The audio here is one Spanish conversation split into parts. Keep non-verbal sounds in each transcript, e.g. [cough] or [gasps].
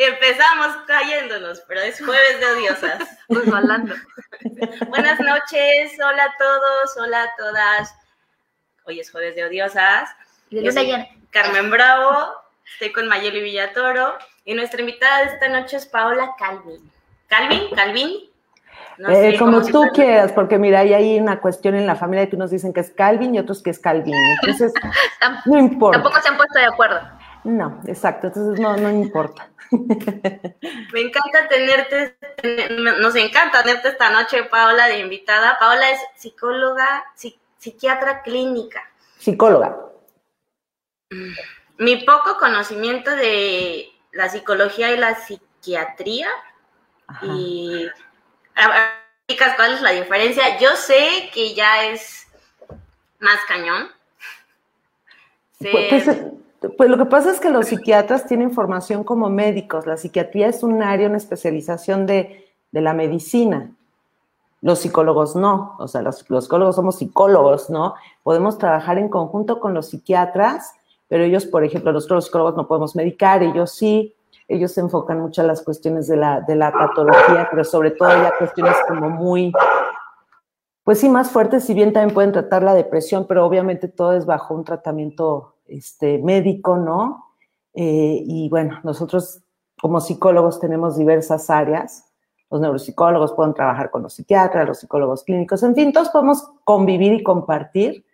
Empezamos cayéndonos, pero es jueves de odiosas. [laughs] Pues hablando. [laughs] Buenas noches, hola a todos, hola a todas. Hoy es jueves de odiosas. De Yo soy. Carmen Bravo, estoy con Mayeli Villatoro y nuestra invitada de esta noche es Paola Calvin. ¿Calvin? ¿Calvin? No Eh, sé como tú quieras, porque mira, hay ahí una cuestión en la familia que unos dicen que es Calvin y otros que es Calvin. Entonces, [laughs] no importa. Tampoco se han puesto de acuerdo. No, exacto. Entonces, no, no importa. [laughs] Me encanta tenerte, tener- nos encanta tenerte esta noche, Paola, de invitada. Paola es psicóloga, psi- psiquiatra clínica. Psicóloga. Mi poco conocimiento de la psicología y la psiquiatría Ajá. y cuál es la diferencia. Yo sé que ya es más cañón. Sé- Pues, pues, pues lo que pasa es que los psiquiatras tienen formación como médicos. La psiquiatría es un área, una especialización de, de la medicina. Los psicólogos no. O sea, los, los psicólogos somos psicólogos, ¿no? Podemos trabajar en conjunto con los psiquiatras, pero ellos, por ejemplo, nosotros los psicólogos no podemos medicar, ellos sí. Ellos se enfocan mucho las cuestiones de la, de la patología, pero sobre todo ya cuestiones como muy, pues sí, más fuertes, si bien también pueden tratar la depresión, pero obviamente todo es bajo un tratamiento este, médico, ¿no? Eh, y bueno, nosotros como psicólogos tenemos diversas áreas. Los neuropsicólogos pueden trabajar con los psiquiatras, los psicólogos clínicos, en fin, todos podemos convivir y compartir,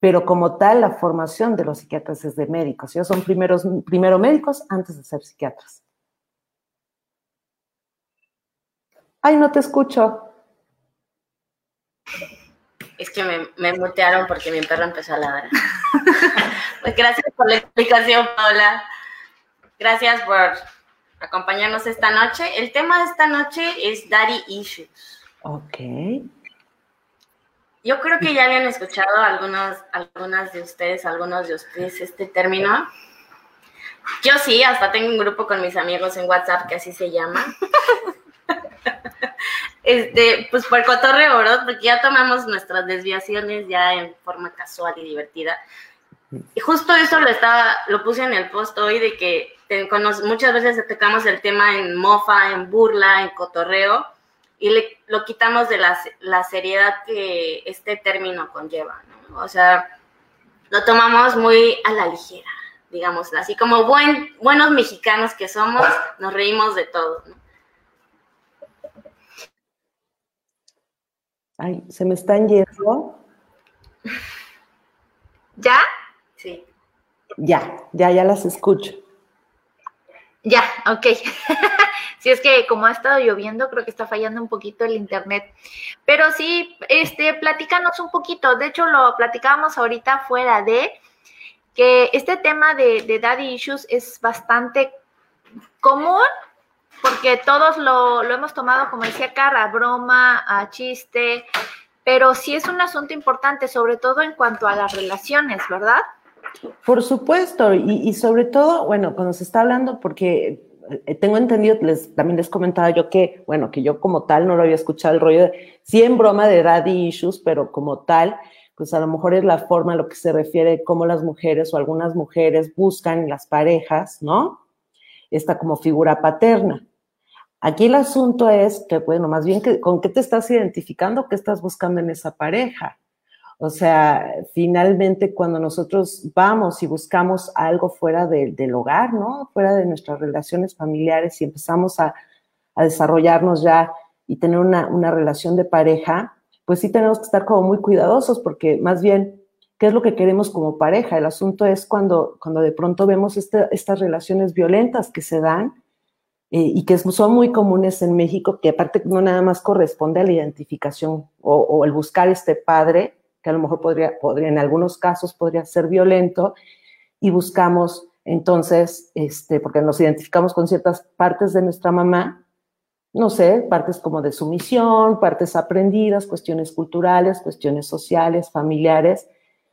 pero como tal, la formación de los psiquiatras es de médicos. Ellos son primeros, primero médicos antes de ser psiquiatras. Ay, no te escucho. Es que me, me mutearon porque mi perro empezó a ladrar. [laughs] pues gracias por la explicación, Paola. Gracias por acompañarnos esta noche. El tema de esta noche es Daddy Issues. Ok. Yo creo que ya habían escuchado algunos, algunas de ustedes, algunos de ustedes este término. Yo sí, hasta tengo un grupo con mis amigos en WhatsApp que así se llama. [laughs] Este, pues por cotorreo, ¿verdad? Porque ya tomamos nuestras desviaciones ya en forma casual y divertida. Y justo eso lo estaba, lo puse en el post hoy de que te- muchas veces tocamos el tema en mofa, en burla, en cotorreo, y le, lo quitamos de la, la seriedad que este término conlleva, ¿no? O sea, lo tomamos muy a la ligera, digamos, así como buen, buenos mexicanos que somos, nos reímos de todo, ¿no? Ay, se me están yendo. ¿Ya? Sí. Ya, ya, ya las escucho. Ya, ok. [laughs] Si es que como ha estado lloviendo, creo que está fallando un poquito el internet. Pero sí, este, platícanos un poquito. De hecho, lo platicábamos ahorita fuera de que este tema de, de daddy issues es bastante común porque todos lo, lo hemos tomado, como decía Cara, broma, a chiste, pero sí es un asunto importante, sobre todo en cuanto a las relaciones, ¿verdad? Por supuesto, y, sobre todo, bueno, cuando se está hablando, porque eh, tengo entendido, les, también les comentaba yo que, bueno, que yo como tal no lo había escuchado el rollo de, sí en broma de daddy issues, pero como tal, pues a lo mejor es la forma a lo que se refiere cómo las mujeres o algunas mujeres buscan las parejas, ¿no? Esta como figura paterna. Aquí el asunto es que, bueno, más bien que, con qué te estás identificando, qué estás buscando en esa pareja. O sea, finalmente cuando nosotros vamos y buscamos algo fuera de- del hogar, ¿no? Fuera de nuestras relaciones familiares y empezamos a, desarrollarnos ya y tener una, relación de pareja, pues sí tenemos que estar como muy cuidadosos porque más bien, ¿qué es lo que queremos como pareja? El asunto es cuando, cuando de pronto vemos estas relaciones violentas que se dan eh, y que son muy comunes en México, que aparte no nada más corresponde a la identificación o, o el buscar este padre, que a lo mejor podría, podría, en algunos casos podría ser violento, y buscamos Entonces, este, porque nos identificamos con ciertas partes de nuestra mamá, no sé, partes como de sumisión, partes aprendidas, cuestiones culturales, cuestiones sociales, familiares,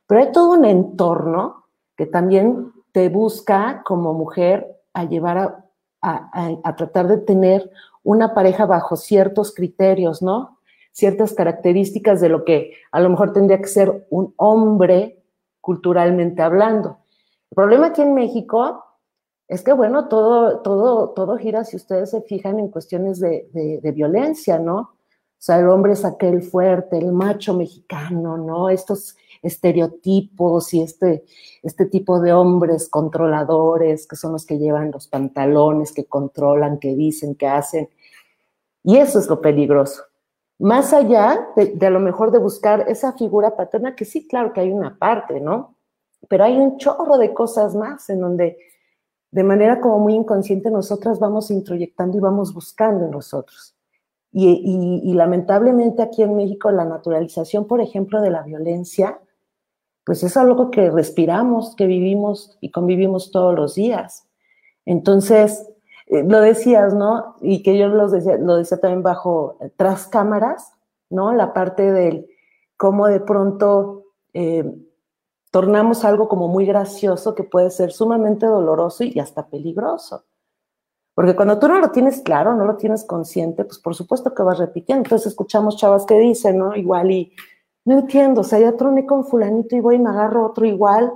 pero hay todo un entorno que también te busca como mujer a llevar a, a tratar de tener una pareja bajo ciertos criterios, ¿no? Ciertas características de lo que a lo mejor tendría que ser un hombre culturalmente hablando. El problema aquí en México es que, bueno, todo, todo, todo gira, si ustedes se fijan, en cuestiones de, de, violencia, ¿no? O sea, el hombre es aquel fuerte, el macho mexicano, ¿no? Estos estereotipos y este, este tipo de hombres controladores que son los que llevan los pantalones, que controlan, que dicen, que hacen. Y eso es lo peligroso. Más allá de, a lo mejor de buscar esa figura paterna, que sí, claro que hay una parte, ¿no? pero hay un chorro de cosas más en donde de manera como muy inconsciente nosotras vamos introyectando y vamos buscando en nosotros. Y, lamentablemente aquí en México la naturalización, por ejemplo, de la violencia, pues es algo que respiramos, que vivimos y convivimos todos los días. Entonces, eh, lo decías, ¿no? Y que yo lo decía, lo decía también bajo eh, tras cámaras, ¿no? La parte del cómo de pronto eh, tornamos algo como muy gracioso que puede ser sumamente doloroso y hasta peligroso. Porque cuando tú no lo tienes claro, no lo tienes consciente, pues por supuesto que vas repitiendo. Entonces escuchamos chavas que dicen, ¿no? Igual y no entiendo, o sea, ya troné con fulanito y voy y me agarro otro igual,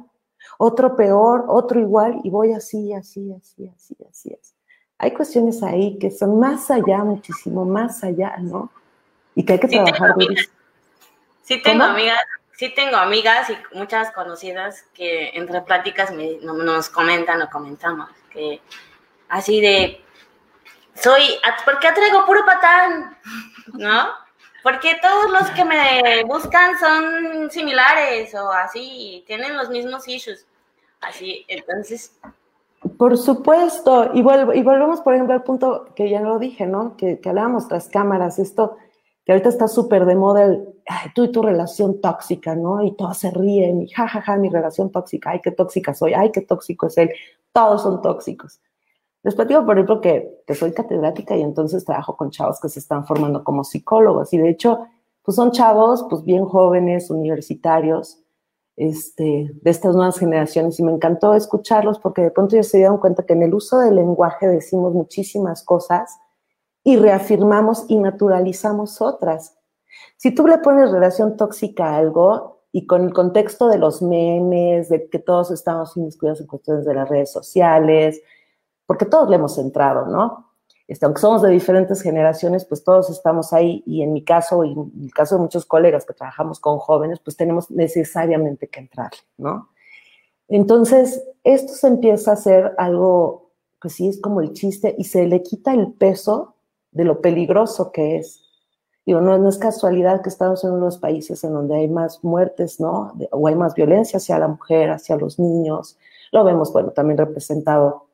otro peor, otro igual y voy así, así, así, así, así, así. Hay cuestiones ahí que son más allá, muchísimo más allá, ¿no? Y que hay que trabajar. Sí, tengo amigas sí tengo amigas y muchas conocidas que entre pláticas nos comentan o comentamos que así de, soy, ¿por qué traigo puro patán? [laughs] ¿No? Porque todos los que me buscan son similares o así, tienen los mismos issues. Así, entonces... Por supuesto, y, y volvemos, por ejemplo, al punto que ya lo dije, ¿no? Que, que hablábamos tras cámaras, esto que ahorita está súper de moda el, tú y tu relación tóxica, ¿no? Y todos se ríen y jajaja, ja, ja, mi relación tóxica, ay, qué tóxica soy, ay, qué tóxico es él, todos son tóxicos. Les platico, por ejemplo, que, que soy catedrática y entonces trabajo con chavos que se están formando como psicólogos y de hecho, pues son chavos, pues bien jóvenes, universitarios, este, de estas nuevas generaciones y me encantó escucharlos porque de pronto ellos se dieron cuenta que en el uso del lenguaje decimos muchísimas cosas y reafirmamos y naturalizamos otras. Si tú le pones relación tóxica a algo y con el contexto de los memes, de que todos estamos inmiscuidos en cuestiones de las redes sociales, porque todos le hemos entrado, ¿no? Este, aunque somos de diferentes generaciones, pues todos estamos ahí y en mi caso y en el caso de muchos colegas que trabajamos con jóvenes, pues tenemos necesariamente que entrarle, ¿no? Entonces, esto se empieza a hacer algo, pues sí, es como el chiste y se le quita el peso de lo peligroso que es. Digo, no, no es casualidad que estamos en unos países en donde hay más muertes, ¿no? o hay más violencia hacia la mujer, hacia los niños. Lo vemos, bueno, también representado,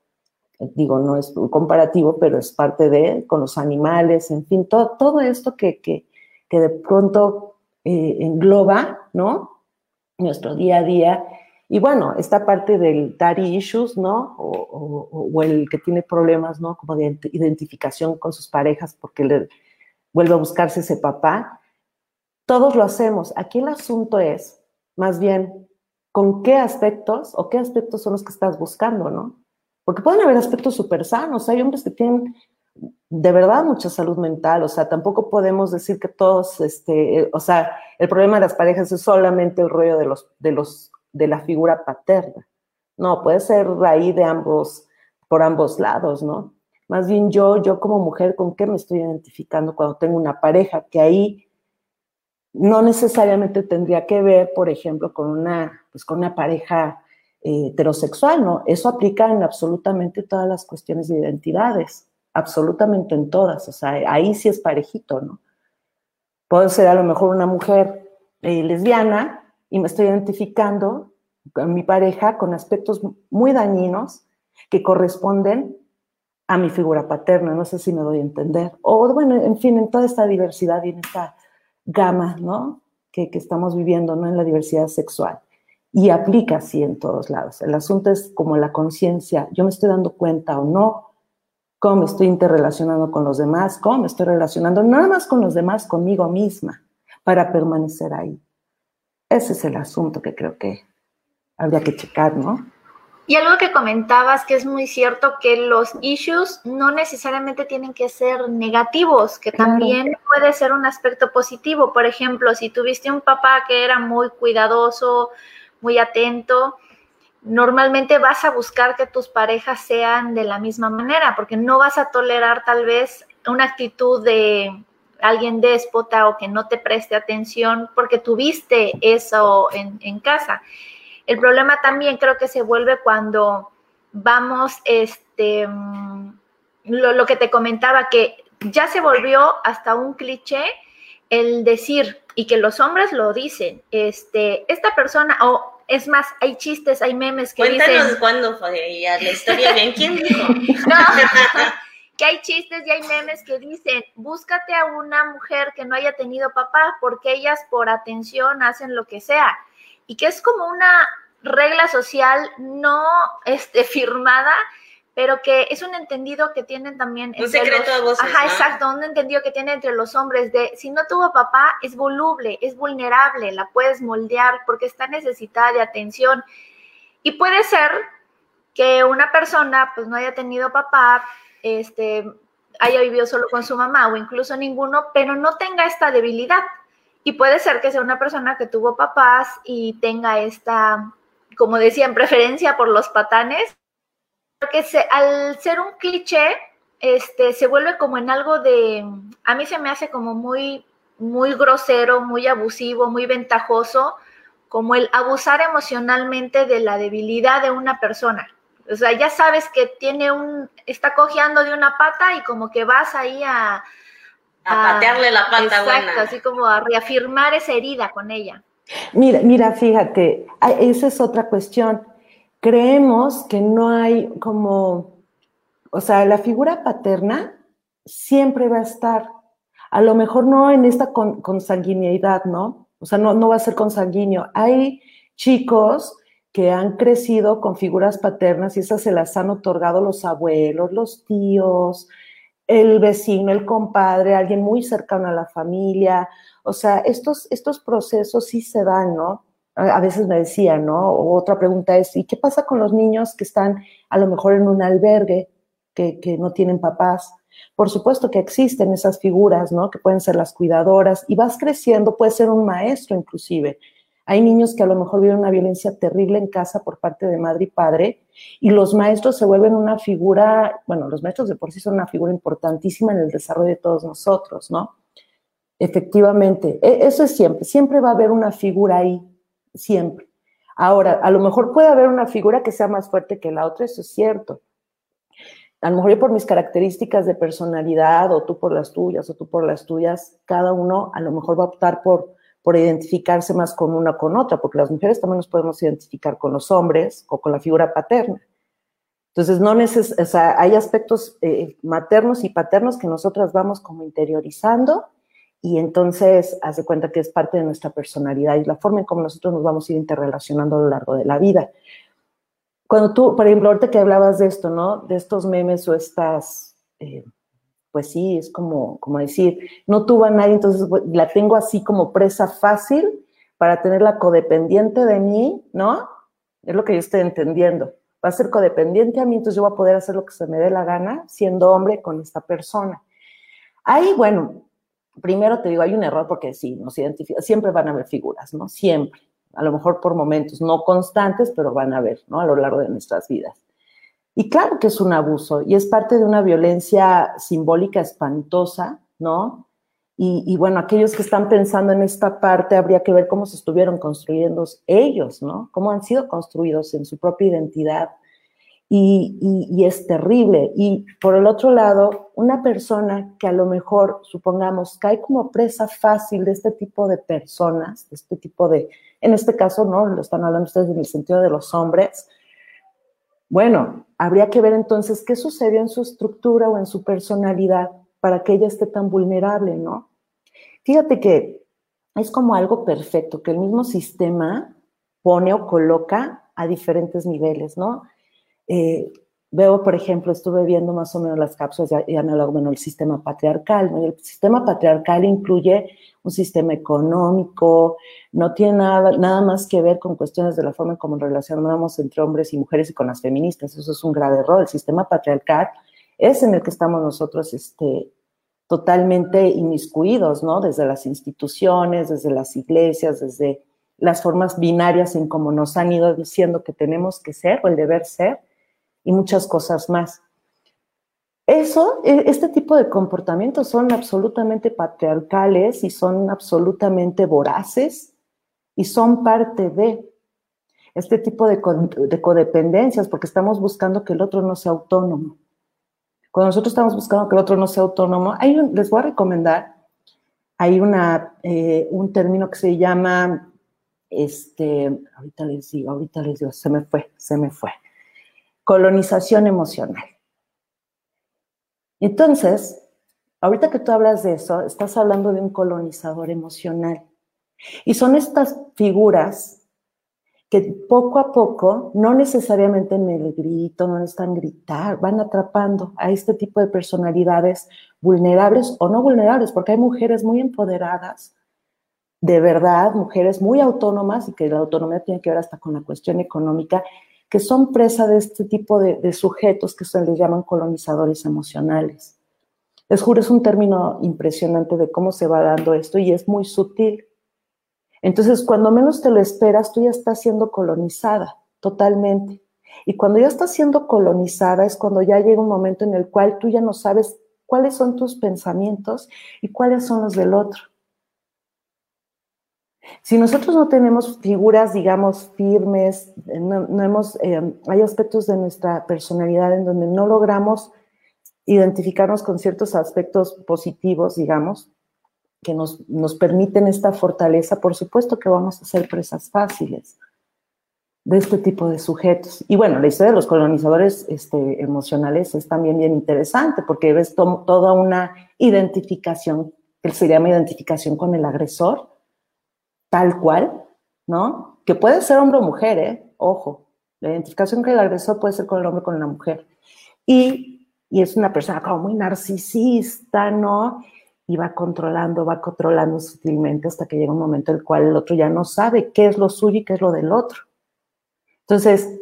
digo, no es un comparativo, pero es parte de, con los animales, en fin, todo, todo esto que, que, que de pronto eh, engloba, ¿no? Nuestro día a día y bueno, esta parte del daddy issues, ¿no? O, el que tiene problemas, ¿no? Como de identificación con sus parejas porque le vuelve a buscarse ese papá. Todos lo hacemos. Aquí el asunto es, más bien, con qué aspectos o qué aspectos son los que estás buscando, ¿no? Porque pueden haber aspectos súper sanos. Hay hombres que tienen de verdad mucha salud mental. O sea, tampoco podemos decir que todos, este, o sea, el problema de las parejas es solamente el rollo de los, de los de la figura paterna. No, puede ser raíz de ambos, por ambos lados, ¿no? Más bien yo, yo como mujer, ¿con qué me estoy identificando cuando tengo una pareja? Que ahí no necesariamente tendría que ver, por ejemplo, con una, pues con una pareja eh, heterosexual, ¿no? Eso aplica en absolutamente todas las cuestiones de identidades, absolutamente en todas, o sea, ahí sí es parejito, ¿no? Puede ser a lo mejor una mujer eh, lesbiana y me estoy identificando con mi pareja con aspectos muy dañinos que corresponden a mi figura paterna, no sé si me doy a entender. O bueno, en fin, en toda esta diversidad y en esta gama, ¿no? Que, que estamos viviendo, ¿no? En la diversidad sexual. Y aplica así en todos lados. El asunto es como la conciencia, yo me estoy dando cuenta o no, cómo me estoy interrelacionando con los demás, cómo me estoy relacionando nada más con los demás, conmigo misma, para permanecer ahí. Ese es el asunto que creo que habría que checar, ¿no? Y algo que comentabas que es muy cierto, que los issues no necesariamente tienen que ser negativos, que también puede ser un aspecto positivo. Por ejemplo, si tuviste un papá que era muy cuidadoso, muy atento, normalmente vas a buscar que tus parejas sean de la misma manera, porque no vas a tolerar tal vez una actitud de alguien déspota o que no te preste atención porque tuviste eso en, en casa. El problema también creo que se vuelve cuando vamos, este, mm, lo, que te comentaba, que ya se volvió hasta un cliché el decir, y que los hombres lo dicen, este, esta persona, o es más, hay chistes, hay memes que Cuéntanos cuándo fue la historia bien, ¿quién dijo? [laughs] [laughs] que hay chistes y hay memes que dicen, búscate a una mujer que no haya tenido papá, porque ellas por atención hacen lo que sea y que es como una regla social no este, [laughs] firmada, pero que es un entendido que tienen también. Un secreto de voces, Ajá, exacto, un entendido que tiene entre los hombres de si no tuvo papá, es voluble, es vulnerable, la puedes moldear porque está necesitada de atención. Y puede ser que una persona pues no haya tenido papá, este, haya vivido solo con su mamá o incluso ninguno, pero no tenga esta debilidad. Y puede ser que sea una persona que tuvo papás y tenga esta, como decían, preferencia por los patanes, porque se, al ser un cliché, este, se vuelve como en algo de, a mí se me hace como muy, muy grosero, muy abusivo, muy ventajoso, como el abusar emocionalmente de la debilidad de una persona. O sea, ya sabes que tiene un, está cojeando de una pata y como que vas ahí a, a, patearle la pata exacto, así como a reafirmar esa herida con ella. Mira, mira, fíjate, esa es otra cuestión. Creemos que no hay como, o sea, la figura paterna siempre va a estar, a lo mejor no en esta consanguinidad, ¿no? O sea, no, no va a ser consanguíneo. Hay chicos que han crecido con figuras paternas y esas se las han otorgado los abuelos, los tíos, el vecino, el compadre, alguien muy cercano a la familia. O sea, estos, estos procesos sí se dan, ¿no? A veces me decían, ¿no? otra pregunta es, ¿y qué pasa con los niños que están a lo mejor en un albergue, que, que no tienen papás? Por supuesto que existen esas figuras, ¿no? Que pueden ser las cuidadoras y vas creciendo, puede ser un maestro inclusive, hay niños que a lo mejor viven una violencia terrible en casa por parte de madre y padre y los maestros se vuelven una figura, bueno, los maestros de por sí son una figura importantísima en el desarrollo de todos nosotros, ¿no? Efectivamente, e, eso es siempre, siempre va a haber una figura ahí, siempre. Ahora, a lo mejor puede haber una figura que sea más fuerte que la otra, eso es cierto. A lo mejor yo por mis características de personalidad, o tú por las tuyas, o tú por las tuyas, cada uno a lo mejor va a optar por por identificarse más con una o con otra, porque las mujeres también nos podemos identificar con los hombres o con la figura paterna. Entonces, no neces hay aspectos eh, maternos y paternos que nosotras vamos como interiorizando y entonces hace cuenta que es parte de nuestra personalidad y la forma en cómo nosotros nos vamos a ir interrelacionando a lo largo de la vida. Cuando tú, por ejemplo, ahorita que hablabas de esto, ¿no? De estos memes o estas eh, pues sí, es como, como decir, no tuvo a nadie, entonces la tengo así como presa fácil para tenerla codependiente de mí, ¿no? Es lo que yo estoy entendiendo. Va a ser codependiente a mí, entonces yo voy a poder hacer lo que se me dé la gana siendo hombre con esta persona. Ahí, bueno, primero te digo, hay un error porque sí, nos identifica, siempre van a haber figuras, ¿no? Siempre. A lo mejor por momentos no constantes, pero van a haber, ¿no? A lo largo de nuestras vidas. Y claro que es un abuso y es parte de una violencia simbólica espantosa, ¿no? Y, bueno, aquellos que están pensando en esta parte, habría que ver cómo se estuvieron construyendo ellos, ¿no? Cómo han sido construidos en su propia identidad. Y, es terrible. Y por el otro lado, una persona que a lo mejor, supongamos, cae como presa fácil de este tipo de personas, de este tipo de, en este caso, ¿no? Lo están hablando ustedes en el sentido de los hombres, bueno, habría que ver entonces qué sucedió en su estructura o en su personalidad para que ella esté tan vulnerable, ¿no? Fíjate que es como algo perfecto, que el mismo sistema pone o coloca a diferentes niveles, ¿no? Eh, veo, por ejemplo, estuve viendo más o menos las cápsulas, ya, ya me bueno, el sistema patriarcal, ¿no? El sistema patriarcal incluye un sistema económico, no tiene nada, nada más que ver con cuestiones de la forma en cómo relacionamos entre hombres y mujeres y con las feministas. Eso es un grave error. El sistema patriarcal es en el que estamos nosotros este, totalmente inmiscuidos, ¿no? Desde las instituciones, desde las iglesias, desde las formas binarias en cómo nos han ido diciendo que tenemos que ser o el deber ser y muchas cosas más. Eso, e, este tipo de comportamientos son absolutamente patriarcales y son absolutamente voraces y son parte de este tipo de, de, codependencias porque estamos buscando que el otro no sea autónomo. Cuando nosotros estamos buscando que el otro no sea autónomo, les voy a recomendar, hay una, eh, un término que se llama, este, ahorita les digo, ahorita les digo, se me fue, se me fue colonización emocional. Entonces, ahorita que tú hablas de eso, estás hablando de un colonizador emocional. Y son estas figuras que poco a poco, no necesariamente en el grito, no están gritar, van atrapando a este tipo de personalidades vulnerables o no vulnerables, porque hay mujeres muy empoderadas, de verdad, mujeres muy autónomas, y que la autonomía tiene que ver hasta con la cuestión económica, que son presa de este tipo de, sujetos que se les llaman colonizadores emocionales. Les juro, es un término impresionante de cómo se va dando esto y es muy sutil. Entonces, cuando menos te lo esperas, tú ya estás siendo colonizada totalmente. Y cuando ya estás siendo colonizada es cuando ya llega un momento en el cual tú ya no sabes cuáles son tus pensamientos y cuáles son los del otro. Si nosotros no tenemos figuras, digamos, firmes, no, hemos, eh, hay aspectos de nuestra personalidad en donde no logramos identificarnos con ciertos aspectos positivos, digamos, que nos, nos permiten esta fortaleza, por supuesto que vamos a ser presas fáciles de este tipo de sujetos. Y bueno, la historia de los colonizadores este, emocionales es también bien interesante porque ves toda una identificación, que se llama identificación con el agresor, tal cual, ¿no? Que puede ser hombre o mujer, ¿eh? Ojo, la identificación que el agresor puede ser con el hombre o con la mujer. Y, y es una persona como muy narcisista, ¿no? Y va controlando, va controlando sutilmente hasta que llega un momento en el cual el otro ya no sabe qué es lo suyo y qué es lo del otro. Entonces,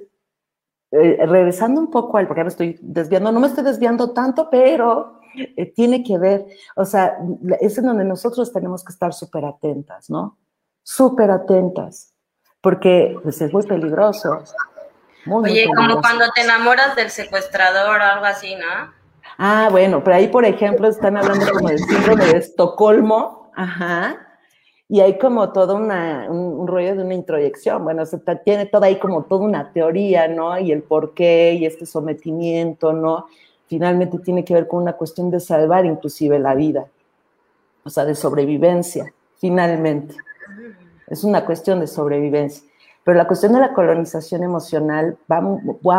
eh, regresando un poco al, porque ahora estoy desviando, no me estoy desviando tanto, pero eh, tiene que ver, o sea, es en donde nosotros tenemos que estar súper atentas, ¿no? Súper atentas, porque pues, es muy peligroso. Oye, como cuando te enamoras del secuestrador o algo así, ¿no? Ah, bueno, pero ahí, por ejemplo, están hablando como del síndrome de Estocolmo, ajá, y hay como todo una, un, rollo de una introyección, bueno, se tiene toda ahí como toda una teoría, ¿no? Y el por qué y este sometimiento, ¿no? Finalmente tiene que ver con una cuestión de salvar inclusive la vida, o sea, de sobrevivencia, finalmente. Es una cuestión de sobrevivencia. Pero la cuestión de la colonización emocional va,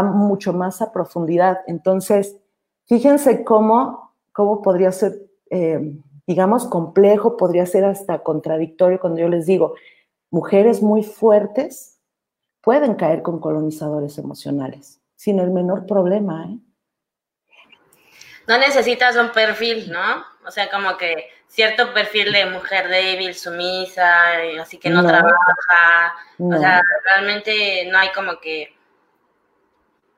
mucho más a profundidad. Entonces, fíjense cómo, cómo podría ser, eh, digamos, complejo, podría ser hasta contradictorio cuando yo les digo, mujeres muy fuertes pueden caer con colonizadores emocionales, sin el menor problema. ¿eh? No necesitas un perfil, ¿no? O sea, como que cierto perfil de mujer débil, sumisa, así que no, trabaja. O sea, realmente no hay como que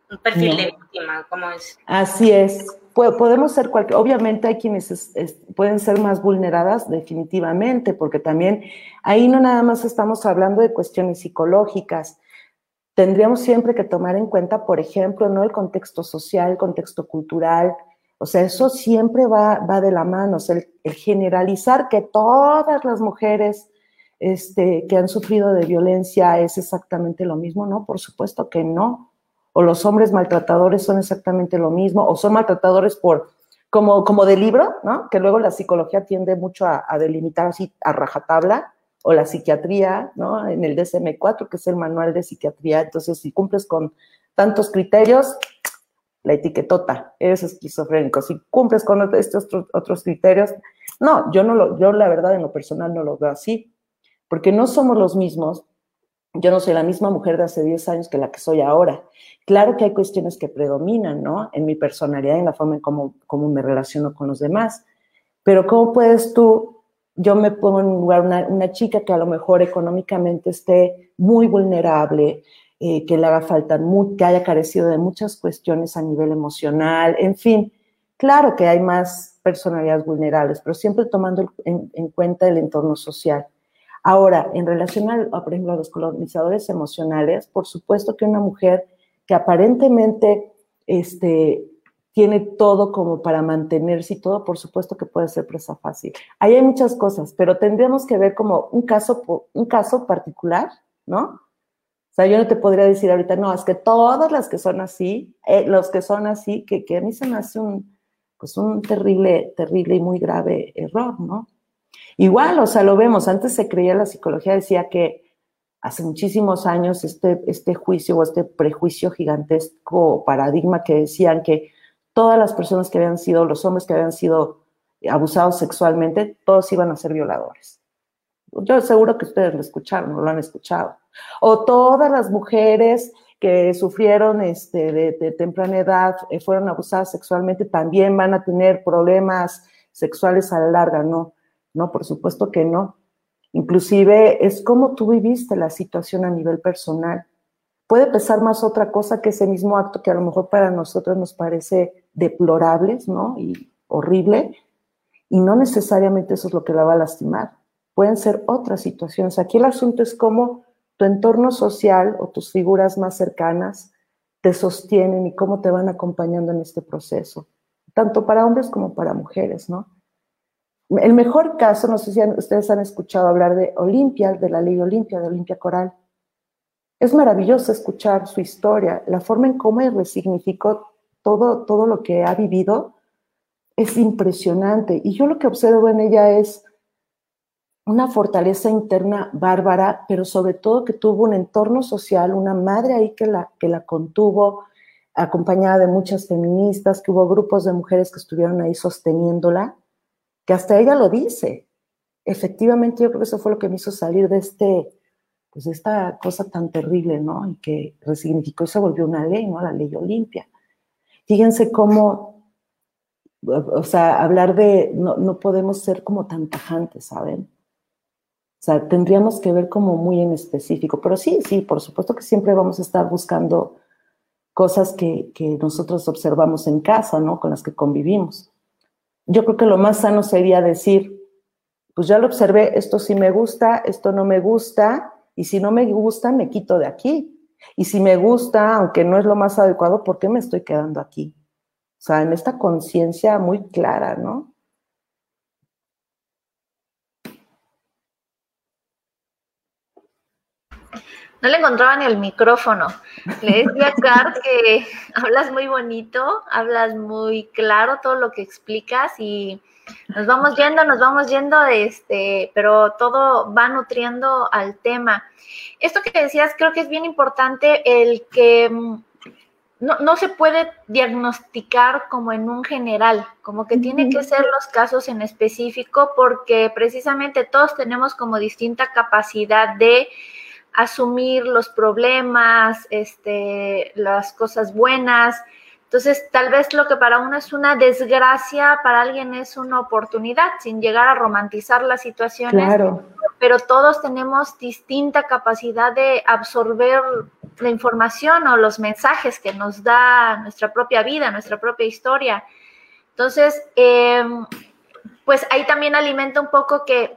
un perfil de víctima, ¿cómo es? Así es. Podemos ser cualquier, obviamente hay quienes pueden ser más vulneradas definitivamente, porque también ahí no nada más estamos hablando de cuestiones psicológicas. Tendríamos siempre que tomar en cuenta, por ejemplo, no el contexto social, el contexto cultural, o sea, eso siempre va, va de la mano. O sea, el, generalizar que todas las mujeres este, que han sufrido de violencia es exactamente lo mismo, ¿no? Por supuesto que no. O los hombres maltratadores son exactamente lo mismo, o son maltratadores por, como, como de libro, ¿no? Que luego la psicología tiende mucho a, delimitar así a rajatabla, o la psiquiatría, ¿no? En el DSM-4, que es el manual de psiquiatría. Entonces, si cumples con tantos criterios, la etiquetota, eres esquizofrénico. Si cumples con estos otros, criterios, no, yo no lo, yo la verdad en lo personal no lo veo así, porque no somos los mismos yo no soy la misma mujer de hace 10 años que la que soy ahora. Claro que hay cuestiones que predominan, ¿no? En mi personalidad en la forma en cómo, cómo me relaciono con los demás. Pero ¿cómo puedes tú, yo me pongo en un lugar, una, una chica que a lo mejor económicamente esté muy vulnerable, eh, que le haga falta, que haya carecido de muchas cuestiones a nivel emocional, en fin, claro que hay más personalidades vulnerables, pero siempre tomando en, en cuenta el entorno social. Ahora, en relación a, por ejemplo, a los colonizadores emocionales, por supuesto que una mujer que aparentemente este, tiene todo como para mantenerse y todo, por supuesto que puede ser presa fácil. Ahí hay muchas cosas, pero tendríamos que ver como un caso, un caso particular, ¿no? O sea, yo no te podría decir ahorita, no, es que todas las que son así, eh, los que son así, que, a mí se me hace un, pues un terrible, terrible y muy grave error, ¿no? Igual, o sea, lo vemos, antes se creía, la psicología decía que hace muchísimos años este, este juicio o este prejuicio gigantesco paradigma que decían que todas las personas que habían sido, los hombres que habían sido abusados sexualmente, todos iban a ser violadores. Yo seguro que ustedes lo escucharon, lo han escuchado. O todas las mujeres que sufrieron este, de, de temprana edad, eh, fueron abusadas sexualmente, también van a tener problemas sexuales a la larga, ¿no? No, por supuesto que no. Inclusive es como tú viviste la situación a nivel personal. Puede pesar más otra cosa que ese mismo acto que a lo mejor para nosotros nos parece deplorable, ¿no? Y horrible. Y no necesariamente eso es lo que la va a lastimar. Pueden ser otras situaciones. Aquí el asunto es cómo tu entorno social o tus figuras más cercanas te sostienen y cómo te van acompañando en este proceso, tanto para hombres como para mujeres, ¿no? El mejor caso, no sé si ustedes han escuchado hablar de Olimpia, de la ley Olimpia, de Olimpia Coral. Es maravilloso escuchar su historia, la forma en cómo resignificó todo, todo lo que ha vivido es impresionante. Y yo lo que observo en ella es una fortaleza interna bárbara, pero sobre todo que tuvo un entorno social, una madre ahí que la, que la contuvo, acompañada de muchas feministas, que hubo grupos de mujeres que estuvieron ahí sosteniéndola que hasta ella lo dice. Efectivamente, yo creo que eso fue lo que me hizo salir de este, pues esta cosa tan terrible, ¿no? Y que resignificó y se volvió una ley, ¿no? La ley Olimpia. Fíjense cómo, o sea, hablar de, no, no podemos ser como tan tajantes, ¿saben? O sea, tendríamos que ver como muy en específico, pero sí, sí, por supuesto que siempre vamos a estar buscando cosas que, que nosotros observamos en casa, ¿no? Con las que convivimos yo creo que lo más sano sería decir, pues ya lo observé, esto sí me gusta, esto no me gusta, y si no me gusta, me quito de aquí. Y si me gusta, aunque no es lo más adecuado, ¿por qué me estoy quedando aquí? O sea, en esta conciencia muy clara, ¿no? No le encontraba ni el micrófono. Le decía a Car que hablas muy bonito, hablas muy claro todo lo que explicas y nos vamos yendo, nos vamos yendo, este, pero todo va nutriendo al tema. Esto que decías creo que es bien importante el que mm, no, no, se puede diagnosticar como en un general, como que tiene que ser los casos en específico porque precisamente todos tenemos como distinta capacidad de asumir los problemas, este, las cosas buenas. Entonces, tal vez lo que para uno es una desgracia, para alguien es una oportunidad, sin llegar a romantizar las situaciones. Claro. Pero todos tenemos distinta capacidad de absorber la información o los mensajes que nos da nuestra propia vida, nuestra propia historia. Entonces, em, pues ahí también alimenta un poco que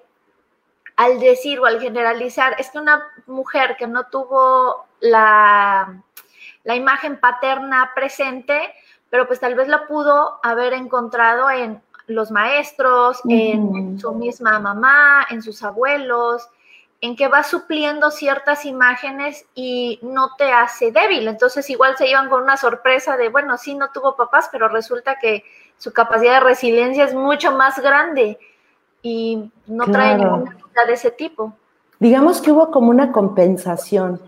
al decir o al generalizar, es que una mujer que no tuvo la, la imagen paterna presente, pero pues tal vez la pudo haber encontrado en los maestros, en su misma mamá, en sus abuelos, en que va supliendo ciertas imágenes y no te hace débil. Entonces igual se iban con una sorpresa de, bueno, sí, no tuvo papás, pero resulta que su capacidad de resiliencia es mucho más grande y no trae ninguna de ese tipo. Digamos que hubo como una compensación.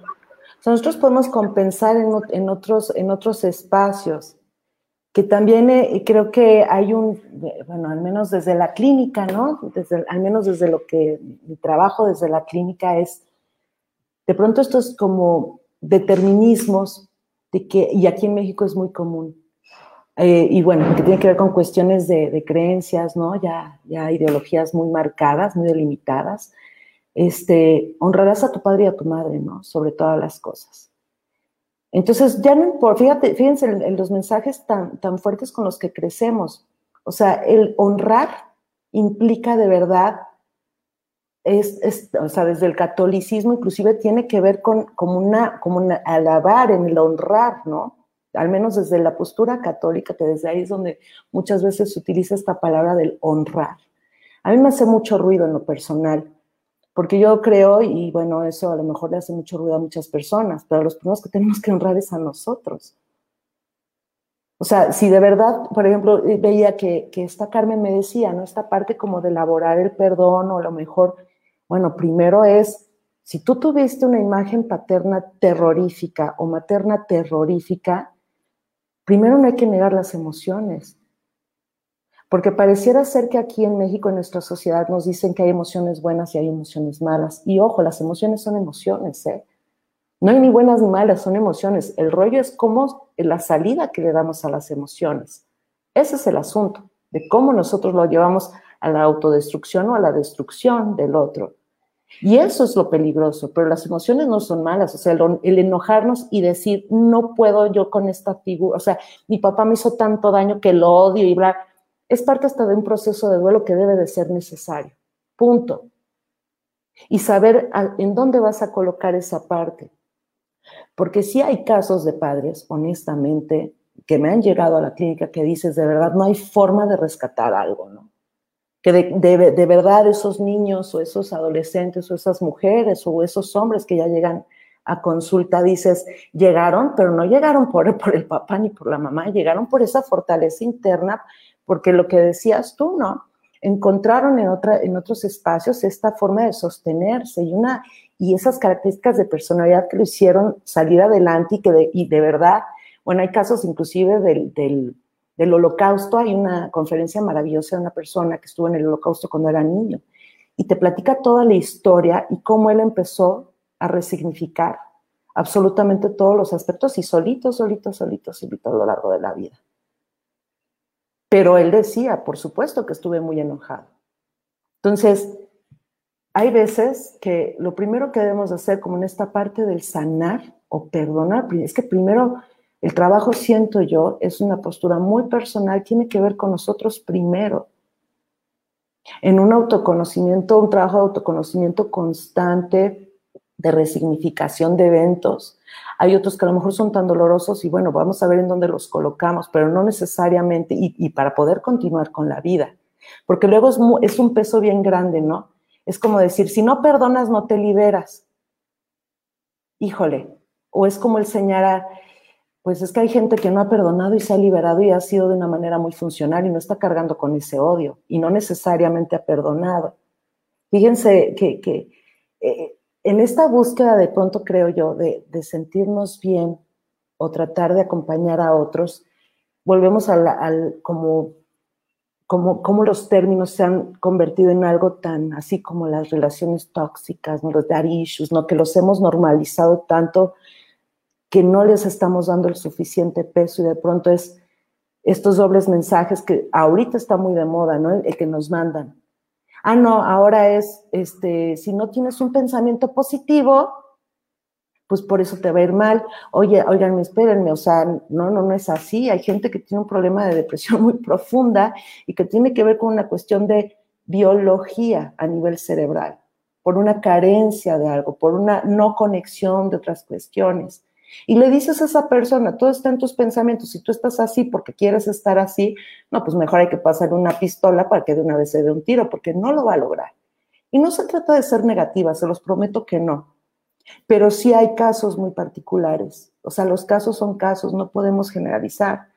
nosotros podemos compensar en, otros, en otros espacios, que también eh, creo que hay un, bueno, al menos desde la clínica, ¿no? Desde, al menos desde lo que mi trabajo desde la clínica es de pronto estos como determinismos de que, y aquí en México es muy común, eh, y bueno, que tiene que ver con cuestiones de, de, creencias, ¿no? Ya, ya ideologías muy marcadas, muy delimitadas. Este, honrarás a tu padre y a tu madre, ¿no? Sobre todas las cosas. Entonces, ya no importa, fíjate, fíjense en, en, los mensajes tan, tan fuertes con los que crecemos. O sea, el honrar implica de verdad, es, es, o sea, desde el catolicismo inclusive tiene que ver con como una, como alabar en el honrar, ¿no? Al menos desde la postura católica, que desde ahí es donde muchas veces se utiliza esta palabra del honrar. A mí me hace mucho ruido en lo personal, porque yo creo, y bueno, eso a lo mejor le hace mucho ruido a muchas personas, pero los primeros que tenemos que honrar es a nosotros. O sea, si de verdad, por ejemplo, veía que, que esta Carmen me decía, ¿no? Esta parte como de elaborar el perdón o a lo mejor, bueno, primero es, si tú tuviste una imagen paterna terrorífica o materna terrorífica, primero no hay que negar las emociones. Porque pareciera ser que aquí en México, en nuestra sociedad, nos dicen que hay emociones buenas y hay emociones malas. Y ojo, las emociones son emociones, ¿eh? No hay ni buenas ni malas, son emociones. El rollo es cómo la salida que le damos a las emociones. Ese es el asunto, de cómo nosotros lo llevamos a la autodestrucción o a la destrucción del otro. Y eso es lo peligroso, pero las emociones no son malas, o sea, el, el, enojarnos y decir, no puedo yo con esta figura, o sea, mi papá me hizo tanto daño que lo odio y bla, es parte hasta de un proceso de duelo que debe de ser necesario, punto. Y saber en dónde vas a colocar esa parte. Porque sí hay casos de padres, honestamente, que me han llegado a la clínica que dices, de verdad, no hay forma de rescatar algo, ¿no? Que de, de, verdad esos niños o esos adolescentes o esas mujeres o esos hombres que ya llegan a consulta, dices, llegaron, pero no llegaron por [laughs] el papá ni por la mamá, llegaron por esa fortaleza interna, porque lo que decías tú, ¿no? Encontraron en, otra, en otros espacios esta forma de sostenerse y, una, y esas características de personalidad que lo hicieron salir adelante y que de, y de verdad, bueno, hay casos inclusive del, del del holocausto, hay una conferencia maravillosa de una persona que estuvo en el holocausto cuando era niño y te platica toda la historia y cómo él empezó a resignificar absolutamente todos los aspectos y solito, solito, solito, solito a lo largo de la vida. Pero él decía, por supuesto que estuve muy enojado. Entonces, hay veces que lo primero que debemos hacer, como en esta parte del sanar o perdonar, es que primero el trabajo, siento yo, es una postura muy personal, tiene que ver con nosotros primero. En un autoconocimiento, un trabajo de autoconocimiento constante, de resignificación de eventos. Hay otros que a lo mejor son tan dolorosos y bueno, vamos a ver en dónde los colocamos, pero no necesariamente, y, para poder continuar con la vida. Porque luego es un peso bien grande, ¿no? Es como decir, si no perdonas, no te liberas. Híjole, o es como el señalar, pues es que hay gente que no ha perdonado y se ha liberado y ha sido de una manera muy funcional y no está cargando con ese odio y no necesariamente ha perdonado. Fíjense que, que eh, en esta búsqueda de pronto creo yo de, sentirnos bien o tratar de acompañar a otros, volvemos al, al como, como, los términos se han convertido en algo tan así como las relaciones tóxicas, los daddy issues, ¿no? que los hemos normalizado tanto que no les estamos dando el suficiente peso y de pronto es estos dobles mensajes que ahorita está muy de moda, ¿no? El, que nos mandan. Ah, no, ahora es, este, si no tienes un pensamiento positivo, pues por eso te va a ir mal. Oye, oigan, espérenme, o sea, no, no, no es así. Hay gente que tiene un problema de depresión [laughs] muy profunda y que tiene que ver con una cuestión de biología a nivel cerebral, por una carencia de algo, por una no conexión de otras cuestiones. Y le dices a esa persona, todo está en tus pensamientos, si tú estás así porque quieres estar así, no, pues mejor hay que pasar una pistola para que de una vez se dé un tiro, porque no lo va a lograr. Y no se trata de ser negativa, se los prometo que no. Pero sí hay casos muy particulares. O sea, los casos son casos, no podemos generalizar.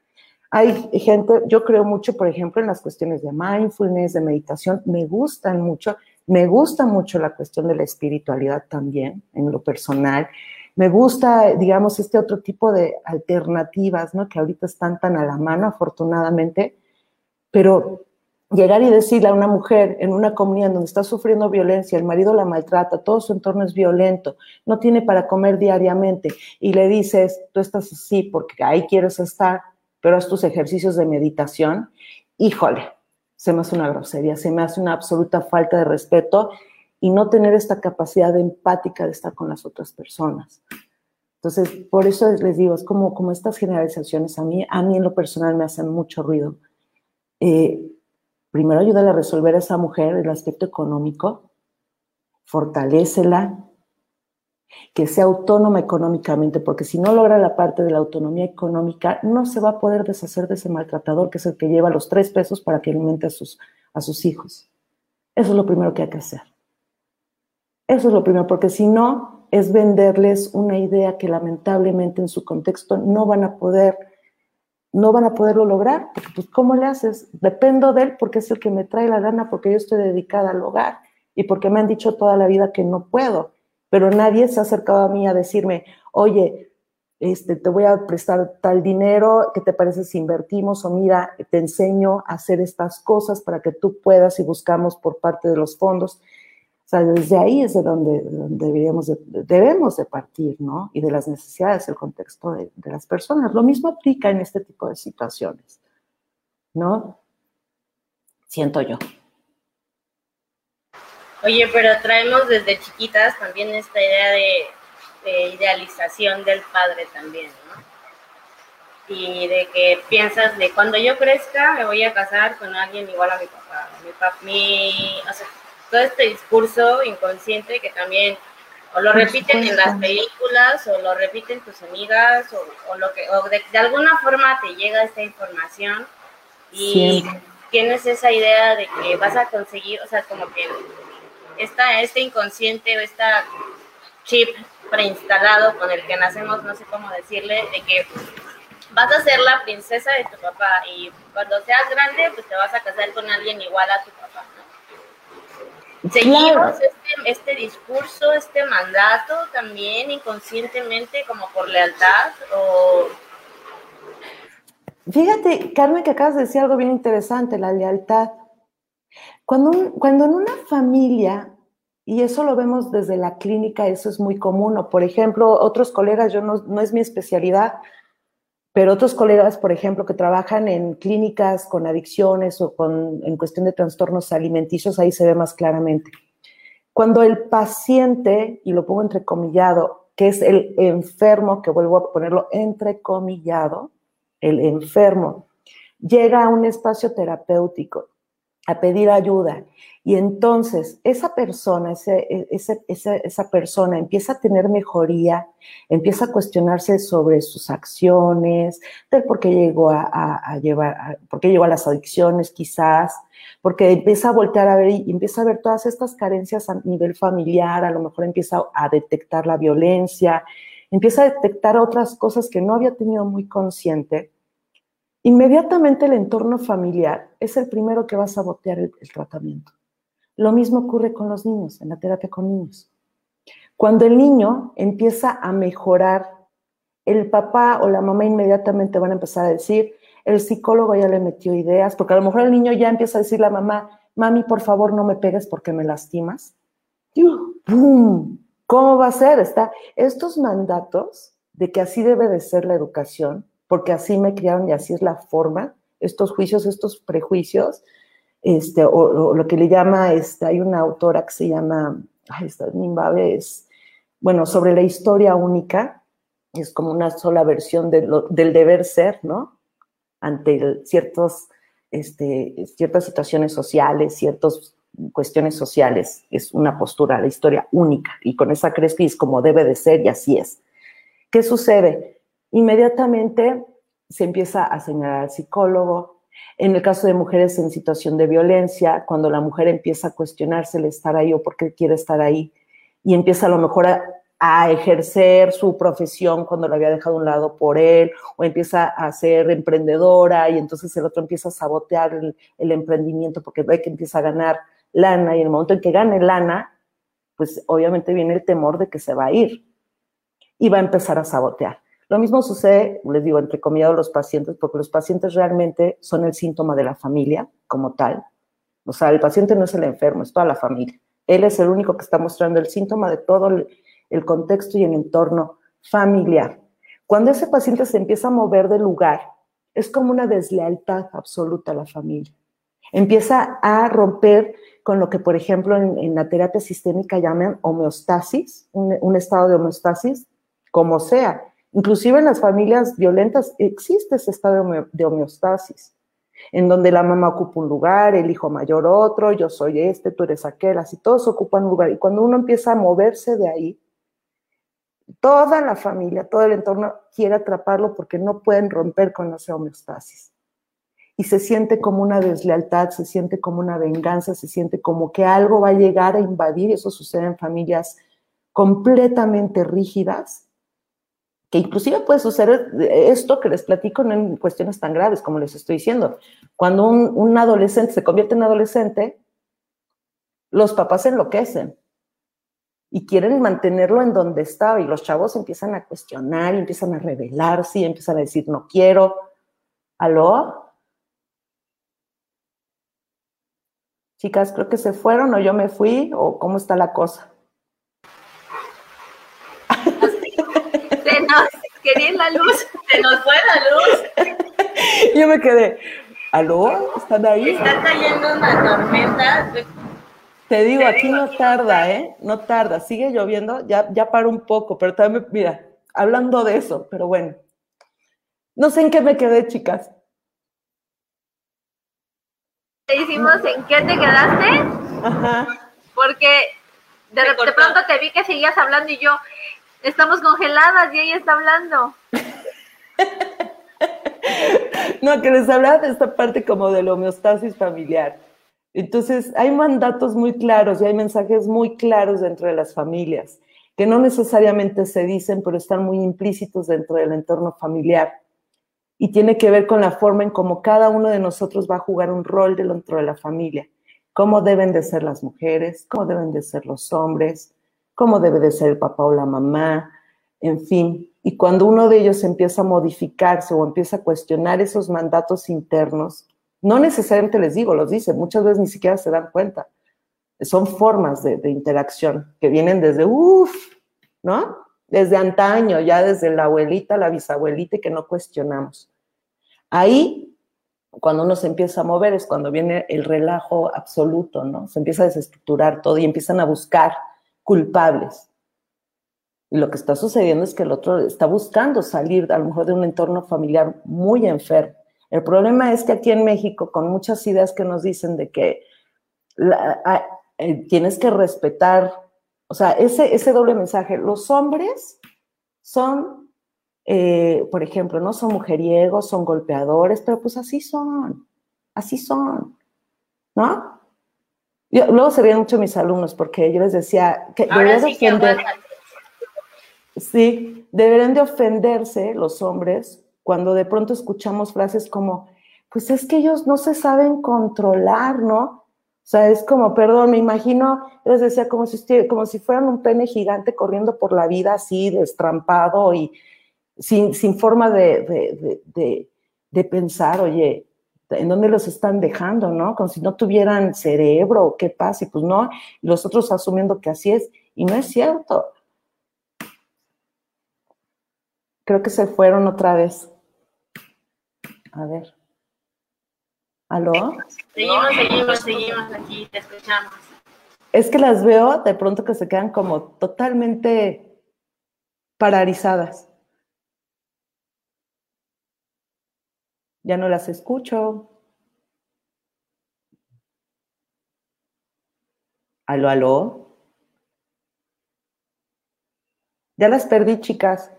Hay gente, yo creo mucho, por ejemplo, en las cuestiones de mindfulness, de meditación, me gustan mucho, me gusta mucho la cuestión de la espiritualidad también, en lo personal. Me gusta, digamos, este otro tipo de alternativas, ¿no? Que ahorita están tan a la mano, afortunadamente, pero llegar y decirle a una mujer en una comunidad donde está sufriendo violencia, el marido la maltrata, todo su entorno es violento, no tiene para comer diariamente y le dices, tú estás así porque ahí quieres estar, pero haz tus ejercicios de meditación, híjole, se me hace una grosería, se me hace una absoluta falta de respeto y no tener esta capacidad empática de estar con las otras personas. Entonces, por eso les digo, es como, como estas generalizaciones a mí, a mí en lo personal me hacen mucho ruido. Eh, primero ayúdale a resolver a esa mujer el aspecto económico, fortalécela, que sea autónoma económicamente, porque si no logra la parte de la autonomía económica, no se va a poder deshacer de ese maltratador que es el que lleva los tres pesos para que alimente a sus, a sus hijos. Eso es lo primero que hay que hacer. Eso es lo primero, porque si no, es venderles una idea que lamentablemente en su contexto no van a poder no van a poderlo lograr, porque pues ¿cómo le haces? Dependo de él porque es el que me trae la gana, porque yo estoy dedicada al hogar y porque me han dicho toda la vida que no puedo, pero nadie se ha acercado a mí a decirme, oye, este, te voy a prestar tal dinero, ¿qué te parece si invertimos? O mira, te enseño a hacer estas cosas para que tú puedas y buscamos por parte de los fondos sea, desde ahí es de donde, deberíamos debemos de partir, ¿no? Y de las necesidades, el contexto de, las personas. Lo mismo aplica en este tipo de situaciones, ¿no? Siento yo. Oye, pero traemos desde chiquitas también esta idea de, idealización del padre también, ¿no? Y de que piensas de cuando yo crezca me voy a casar con alguien igual a mi papá. Mi, papá, mi o sea, todo este discurso inconsciente que también o lo repiten en las películas o lo repiten tus amigas o, lo que o de, alguna forma te llega esta información y tienes esa idea de que vas a conseguir, o sea, como que esta, este inconsciente o esta chip preinstalado con el que nacemos, no sé cómo decirle, de que vas a ser la princesa de tu papá y cuando seas grande, pues te vas a casar con alguien igual a tu papá, ¿no? Seguimos este, este, discurso, este mandato también inconscientemente como por lealtad o... Fíjate, Carmen, que acabas de decir algo bien interesante, la lealtad. Cuando, cuando en una familia, y eso lo vemos desde la clínica, eso es muy común, o por ejemplo, otros colegas, yo no, no es mi especialidad, pero otros colegas, por ejemplo, que trabajan en clínicas con adicciones o con, en cuestión de trastornos alimenticios, ahí se ve más claramente. Cuando el paciente, y lo pongo entrecomillado, que es el enfermo, que vuelvo a ponerlo entrecomillado, el enfermo, llega a un espacio terapéutico a pedir ayuda y entonces esa persona, ese, esa persona empieza a tener mejoría, empieza a cuestionarse sobre sus acciones, del por qué llegó a, llevar, por qué llegó a las adicciones quizás, porque empieza a voltear a ver y empieza a ver todas estas carencias a nivel familiar, a lo mejor empieza a detectar la violencia, empieza a detectar otras cosas que no había tenido muy consciente. Inmediatamente el entorno familiar es el primero que va a sabotear el tratamiento. Lo mismo ocurre con los niños, en la terapia con niños. Cuando el niño empieza a mejorar, el papá o la mamá inmediatamente van a empezar a decir, el psicólogo ya le metió ideas, porque a lo mejor el niño ya empieza a decir la mamá, mami, por favor, no me pegues porque me lastimas. ¿Cómo va a ser? Está, estos mandatos de que así debe de ser la educación, porque así me criaron y así es la forma, estos juicios, estos prejuicios, este, o, lo que le llama, este, hay una autora que se llama, ay, esta Nimbabe es, bueno, sobre la historia única, es como una sola versión del deber ser, ¿no? Ante ciertos, este, ciertas situaciones sociales, ciertas cuestiones sociales, es una postura, la historia única, y con esa crees que es como debe de ser y así es. ¿Qué sucede? Inmediatamente se empieza a señalar al psicólogo, en el caso de mujeres en situación de violencia, cuando la mujer empieza a cuestionarse el estar ahí o por qué quiere estar ahí, y empieza a lo mejor a, ejercer su profesión cuando la había dejado a un lado por él, o empieza a ser emprendedora y entonces el otro empieza a sabotear el, el emprendimiento porque ve que empieza a ganar lana y en el momento en que gane lana, pues obviamente viene el temor de que se va a ir y va a empezar a sabotear. Lo mismo sucede, les digo, entre comillas, los pacientes, porque los pacientes realmente son el síntoma de la familia como tal. O sea, el paciente no es el enfermo, es toda la familia. Él es el único que está mostrando el síntoma de todo el contexto y el entorno familiar. Cuando ese paciente se empieza a mover de lugar, es como una deslealtad absoluta a la familia. Empieza a romper con lo que, por ejemplo, en, la terapia sistémica llaman homeostasis, un, estado de homeostasis, como sea. Inclusive en las familias violentas existe ese estado de homeostasis, en donde la mamá ocupa un lugar, el hijo mayor otro, yo soy este, tú eres aquel, así todos ocupan lugar. Y cuando uno empieza a moverse de ahí, toda la familia, todo el entorno quiere atraparlo porque no pueden romper con esa homeostasis. Y se siente como una deslealtad, se siente como una venganza, se siente como que algo va a llegar a invadir, eso sucede en familias completamente rígidas, que inclusive puede suceder esto que les platico en cuestiones tan graves como les estoy diciendo. Cuando un, adolescente se convierte en adolescente, los papás enloquecen y quieren mantenerlo en donde estaba y los chavos empiezan a cuestionar, y empiezan a rebelarse y empiezan a decir no quiero. ¿Aló? Chicas, creo que se fueron o yo me fui o cómo está la cosa. Se quería la luz, se nos fue la luz. [laughs] Yo me quedé, ¿aló? ¿Están ahí? Está cayendo una tormenta te digo, aquí no tarda, ¿eh? No tarda. Sigue lloviendo, ya, ya para un poco, pero también, mira, hablando de eso, pero bueno. No sé en qué me quedé, chicas. Te hicimos en qué te quedaste. Ajá. Porque de, de pronto te vi que seguías hablando y yo, estamos congeladas y ella está hablando. [laughs] no, que les hablaba de esta parte como de la homeostasis familiar entonces, hay mandatos muy claros y hay mensajes muy claros dentro de las familias, que no necesariamente se dicen, pero están muy implícitos dentro del entorno familiar. Y tiene que ver con la forma en cómo cada uno de nosotros va a jugar un rol dentro de la familia. Cómo deben de ser las mujeres, cómo deben de ser los hombres, cómo debe de ser el papá o la mamá, en fin. Y cuando uno de ellos empieza a modificarse o empieza a cuestionar esos mandatos internos, no necesariamente les digo, los dicen, muchas veces ni siquiera se dan cuenta. Son formas de, interacción que vienen desde, uff, ¿no? Desde antaño, ya desde la abuelita, la bisabuelita, y que no cuestionamos. Ahí, cuando uno se empieza a mover, es cuando viene el relajo absoluto, ¿no? Se empieza a desestructurar todo y empiezan a buscar culpables. Y lo que está sucediendo es que el otro está buscando salir a lo mejor de un entorno familiar muy enfermo el problema es que aquí en México, con muchas ideas que nos dicen de que eh, tienes que respetar, o sea, ese, ese doble mensaje, los hombres son, eh, por ejemplo, no son mujeriegos, son golpeadores, pero pues así son, así son, ¿no? Luego se ríen mucho mis alumnos porque yo les decía que deberían sí ofender, sí, deberían de ofenderse los hombres cuando de pronto escuchamos frases como, pues es que ellos no se saben controlar, ¿no? O sea, es como, perdón, me imagino, yo les decía, como si, como si fueran un pene gigante corriendo por la vida así, destrampado y sin, sin forma de, de, pensar, oye, ¿en dónde los están dejando, no? Como si no tuvieran cerebro, ¿qué pasa? Y pues no, los otros asumiendo que así es, y no es cierto. Creo que se fueron otra vez. A ver. ¿Aló? Seguimos, seguimos, seguimos aquí, te escuchamos. Es que las veo de pronto que se quedan como totalmente paralizadas. Ya no las escucho. ¿Aló, aló? Ya las perdí, chicas.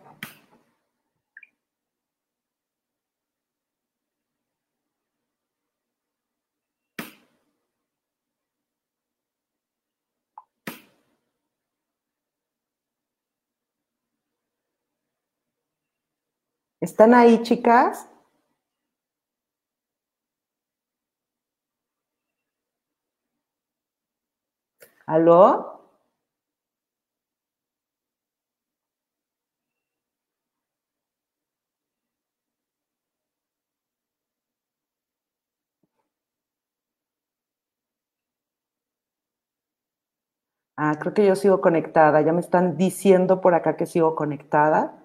¿Están ahí, chicas? ¿Aló? Ah, creo que yo sigo conectada. Ya me están diciendo por acá que sigo conectada.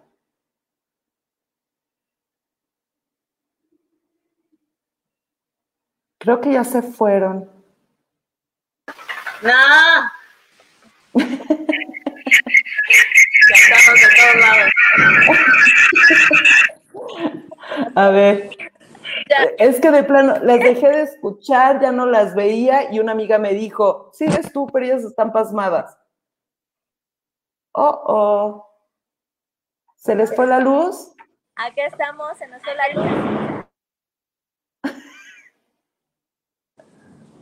Creo que ya se fueron. No. ya estamos de todos lados. A ver. Es que de plano las dejé de escuchar, ya no las veía y una amiga me dijo, sigues tú, pero ellas están pasmadas. Oh, oh. ¿Se les fue la luz? Acá estamos, se nos fue la luz.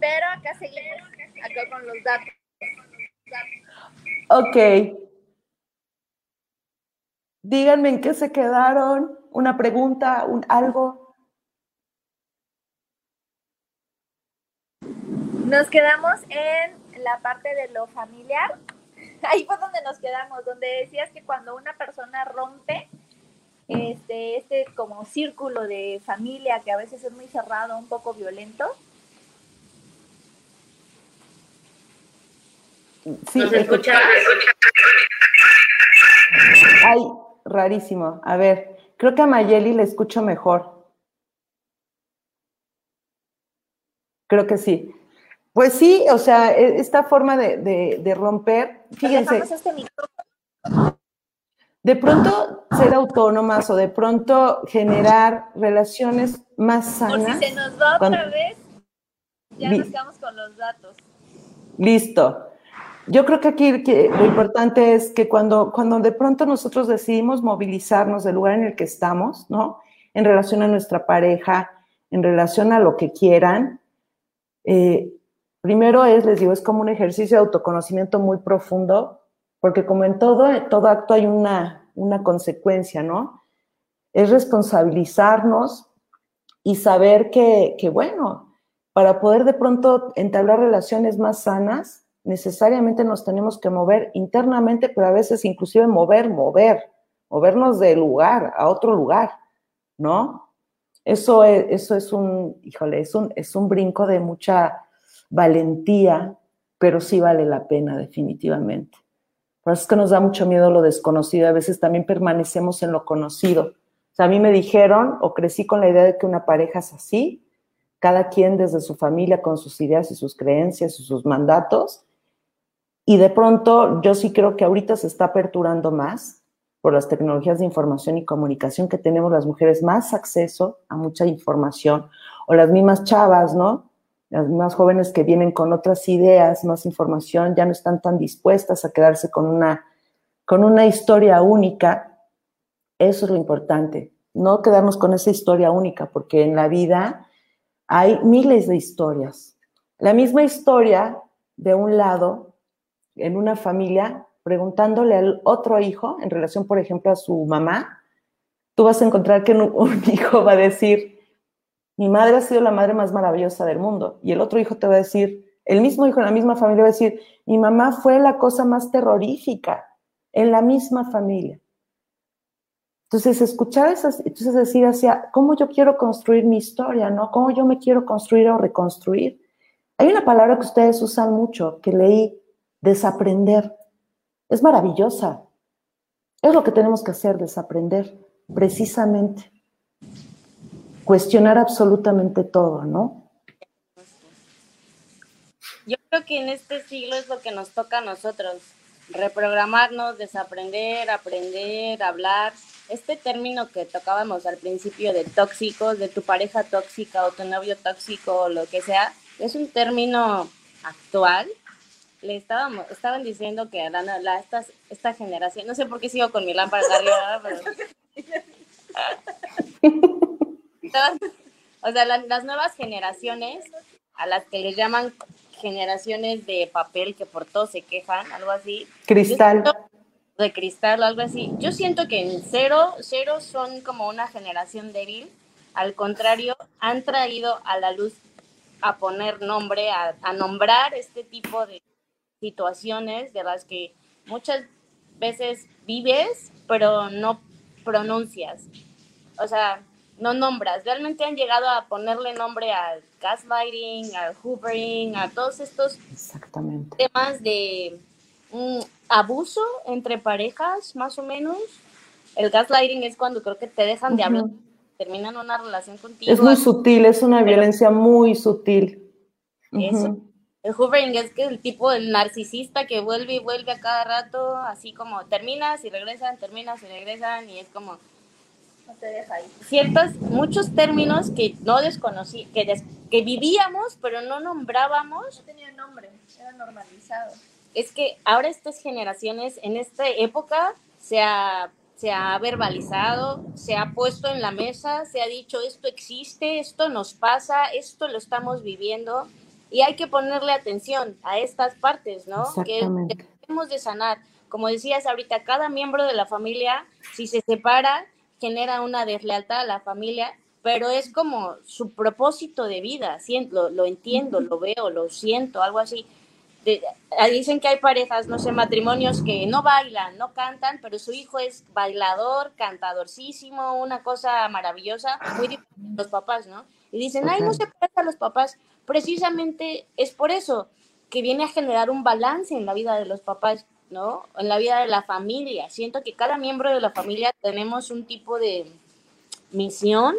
Pero acá seguimos, acá con los datos. Ok. Díganme en qué se quedaron. Una pregunta, un algo. Nos quedamos en la parte de lo familiar. [laughs] Ahí fue donde nos quedamos, donde decías que cuando una persona rompe este, este como círculo de familia que a veces es muy cerrado, un poco violento, Sí, Nos escucha. Ay, rarísimo. A ver, creo que a Mayeli le escucho mejor. Creo que sí. Pues sí, o sea, e- esta forma de, de- de romper, fíjense, este de pronto ser autónomas o de pronto generar relaciones más Por si sanas. se nos va otra vez, ya nos quedamos con los datos. Listo. Yo creo que aquí que lo importante es que cuando, cuando de pronto nosotros decidimos movilizarnos del lugar en el que estamos, ¿no? En relación a nuestra pareja, en relación a lo que quieran, eh, primero es, les digo, es como un ejercicio de autoconocimiento muy profundo, porque como en todo, en todo acto hay una, una consecuencia, ¿no? Es responsabilizarnos y saber que, que, bueno, para poder de pronto entablar relaciones más sanas, necesariamente nos tenemos que mover internamente, pero a veces inclusive mover, mover, movernos de lugar a otro lugar, ¿no? Eso es, eso es un, híjole, es un, es un brinco de mucha valentía, pero sí vale la pena definitivamente. Por eso es que nos da mucho miedo lo desconocido, a veces también permanecemos en lo conocido. O sea, a mí me dijeron o crecí con la idea de que una pareja es así, cada quien desde su familia con sus ideas y sus creencias y sus mandatos. Y de pronto yo sí creo que ahorita se está aperturando más por las tecnologías de información y comunicación que tenemos las mujeres más acceso a mucha información o las mismas chavas, ¿no? Las mismas jóvenes que vienen con otras ideas, más información, ya no están tan dispuestas a quedarse con una, con una historia única. Eso es lo importante, no quedarnos con esa historia única, porque en la vida hay miles de historias. La misma historia de un lado, en una familia, preguntándole al otro hijo, en relación, por ejemplo, a su mamá, tú vas a encontrar que un, [laughs] hijo va a decir, mi madre ha sido la madre más maravillosa del mundo. Y el otro hijo te va a decir, el mismo hijo en la misma familia va a decir, mi mamá fue la cosa más terrorífica en la misma familia. Entonces, escuchar esas, entonces decir hacia cómo yo quiero construir mi historia, ¿no? Cómo yo me quiero construir o reconstruir. Hay una palabra que ustedes usan mucho, que leí, desaprender. Es maravillosa. Es lo que tenemos que hacer, desaprender, precisamente. Cuestionar absolutamente todo, ¿no? Yo creo que en este siglo es lo que nos toca a nosotros, reprogramarnos, desaprender, aprender, hablar. Este término que tocábamos al principio de tóxicos, de tu pareja tóxica o tu novio tóxico o lo que sea, es un término actual. Le estábamos, estaban diciendo que la, la, esta, esta generación, no sé por qué sigo con mi lámpara arriba, pero... o sea, la, las nuevas generaciones, a las que les llaman generaciones de papel que por todo se quejan, algo así. Cristal. De cristal, algo así. Yo siento que en cero, cero son como una generación débil. Al contrario, han traído a la luz a poner nombre, a, a nombrar este tipo de situaciones de las que muchas veces vives, pero no pronuncias. O sea, no nombras. Realmente han llegado a ponerle nombre al gaslighting, al hoovering, a todos estos temas de mm, abuso entre parejas, más o menos. El gaslighting es cuando creo que te dejan de hablar, terminan una relación contigo. Es muy sutil, es una violencia muy sutil. Eso. El hoovering es que el tipo del narcisista que vuelve y vuelve a cada rato, así como terminas y regresan, terminas y regresan, y es como, No te deja ahí. ciertos, muchos términos que no desconocí, que, des- que vivíamos, pero no nombrábamos. No tenía nombre, era normalizado. Es que ahora estas generaciones, en esta época, se ha, se ha verbalizado, se ha puesto en la mesa, se ha dicho esto existe, esto nos pasa, esto lo estamos viviendo, y hay que ponerle atención a estas partes, ¿no? Que debemos de sanar. Como decías ahorita, cada miembro de la familia, si se separa, genera una deslealtad a la familia, pero es como su propósito de vida, lo, lo entiendo, lo veo, lo siento, algo así. De- ah, dicen que hay parejas, no sé, matrimonios que no bailan, no cantan, pero su hijo es bailador, cantadorcísimo, una cosa maravillosa, muy diferente a los papás, ¿no? Y dicen, ay, no se parece a los papás. Precisamente es por eso que viene a generar un balance en la vida de los papás, ¿no? En la vida de la familia. Siento que cada miembro de la familia tenemos un tipo de misión,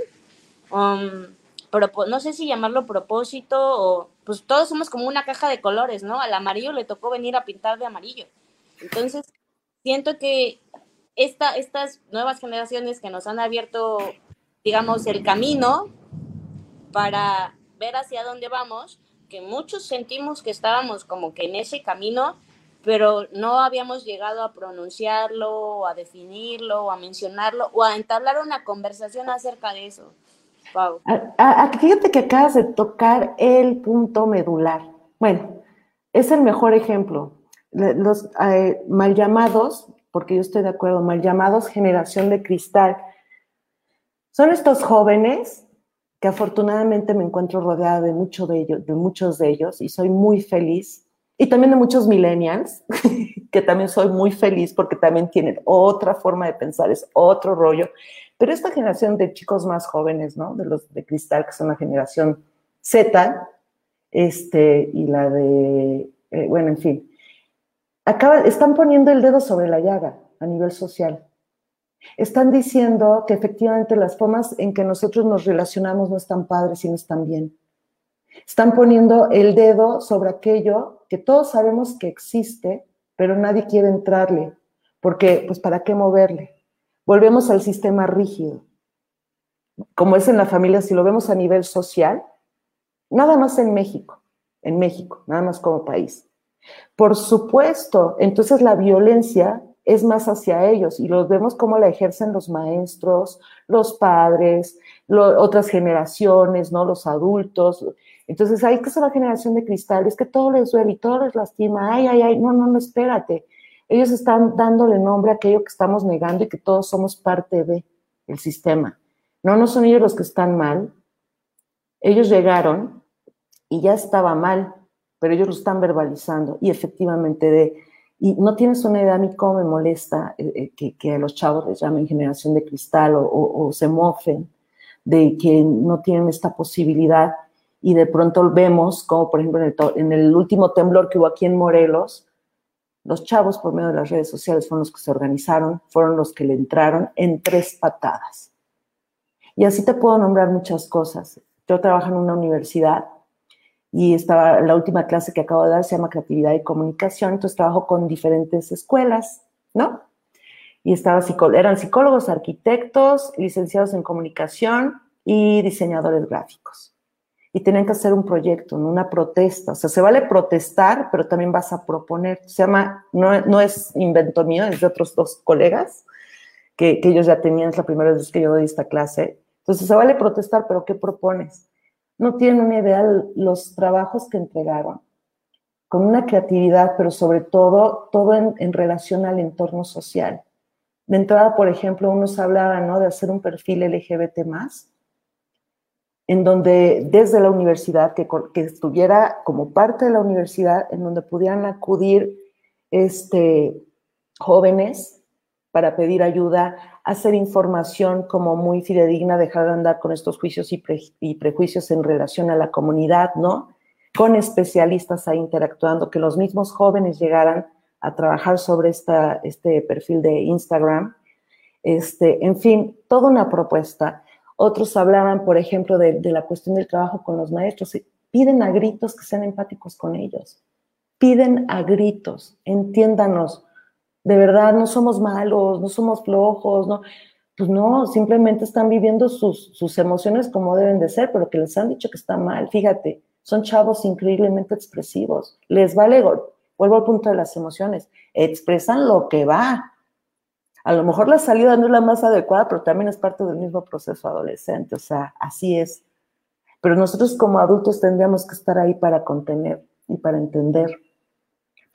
um, propo- no sé si llamarlo propósito o pues todos somos como una caja de colores, ¿no? Al amarillo le tocó venir a pintar de amarillo. Entonces, siento que esta, estas nuevas generaciones que nos han abierto, digamos, el camino para ver hacia dónde vamos, que muchos sentimos que estábamos como que en ese camino, pero no habíamos llegado a pronunciarlo, a definirlo, o a mencionarlo, o a entablar una conversación acerca de eso. A- fíjate que acabas de tocar el punto medular. Bueno, es el mejor ejemplo. Los eh, mal llamados, porque yo estoy de acuerdo, mal llamados generación de cristal, son estos jóvenes que afortunadamente me encuentro rodeada de, mucho de, ellos, de muchos de ellos y soy muy feliz. Y también de muchos millennials, [laughs] que también soy muy feliz porque también tienen otra forma de pensar, es otro rollo. Pero esta generación de chicos más jóvenes, ¿no? De los de cristal, que son la generación Z, este, y la de, eh, bueno, en fin, acaba, están poniendo el dedo sobre la llaga a nivel social. Están diciendo que efectivamente las formas en que nosotros nos relacionamos no están padres y no están bien. Están poniendo el dedo sobre aquello que todos sabemos que existe, pero nadie quiere entrarle, porque, pues, ¿para qué moverle? Volvemos al sistema rígido. Como es en la familia, si lo vemos a nivel social, nada más en México, en México, nada más como país. Por supuesto, entonces la violencia es más hacia ellos y los vemos como la ejercen los maestros, los padres, lo- otras generaciones, ¿no? Los adultos. Entonces, hay que la generación de cristal, es que todo les duele y todo les lastima. Ay, ay, ay, no, no, no, espérate. Ellos están dándole nombre a aquello que estamos negando y que todos somos parte de el sistema. No, no son ellos los que están mal. Ellos llegaron y ya estaba mal, pero ellos lo están verbalizando y efectivamente de, y no tienes una idea a mí cómo me molesta eh, eh, que, que los chavos les llamen generación de cristal o, o- o se mofen de que no tienen esta posibilidad y de pronto vemos como por ejemplo en el, en el último temblor que hubo aquí en Morelos, los chavos por medio de las redes sociales fueron los que se organizaron, fueron los que le entraron en tres patadas. Y así te puedo nombrar muchas cosas. Yo trabajo en una universidad y estaba la última clase que acabo de dar se llama creatividad y comunicación, entonces trabajo con diferentes escuelas, ¿no? Y estaba eran psicólogos, arquitectos, licenciados en comunicación y diseñadores gráficos. Y tenían que hacer un proyecto, ¿no? una protesta. O sea, se vale protestar, pero también vas a proponer. Se llama, no, no es invento mío, es de otros dos colegas que, que ellos ya tenían, es la primera vez que yo doy esta clase. Entonces, se vale protestar, pero ¿qué propones? No tienen una idea los trabajos que entregaron, con una creatividad, pero sobre todo, todo en, en relación al entorno social. De entrada, por ejemplo, unos hablaban ¿no? de hacer un perfil LGBT en donde desde la universidad, que, que, estuviera como parte de la universidad, en donde pudieran acudir este, jóvenes para pedir ayuda, hacer información como muy fidedigna, dejar de andar con estos juicios y, pre, y, prejuicios en relación a la comunidad, ¿no? Con especialistas ahí interactuando, que los mismos jóvenes llegaran a trabajar sobre esta, este perfil de Instagram. Este, en fin, toda una propuesta. Otros hablaban, por ejemplo, de, de la cuestión del trabajo con los maestros. Piden a gritos que sean empáticos con ellos. Piden a gritos, entiéndanos. De verdad, no somos malos, no somos flojos, no. Pues no, simplemente están viviendo sus, sus emociones como deben de ser, pero que les han dicho que está mal. Fíjate, son chavos increíblemente expresivos. Les vale, vuelvo al punto de las emociones, expresan lo que va. A lo mejor la salida no es la más adecuada, pero también es parte del mismo proceso adolescente, o sea, así es. Pero nosotros como adultos tendríamos que estar ahí para contener y para entender.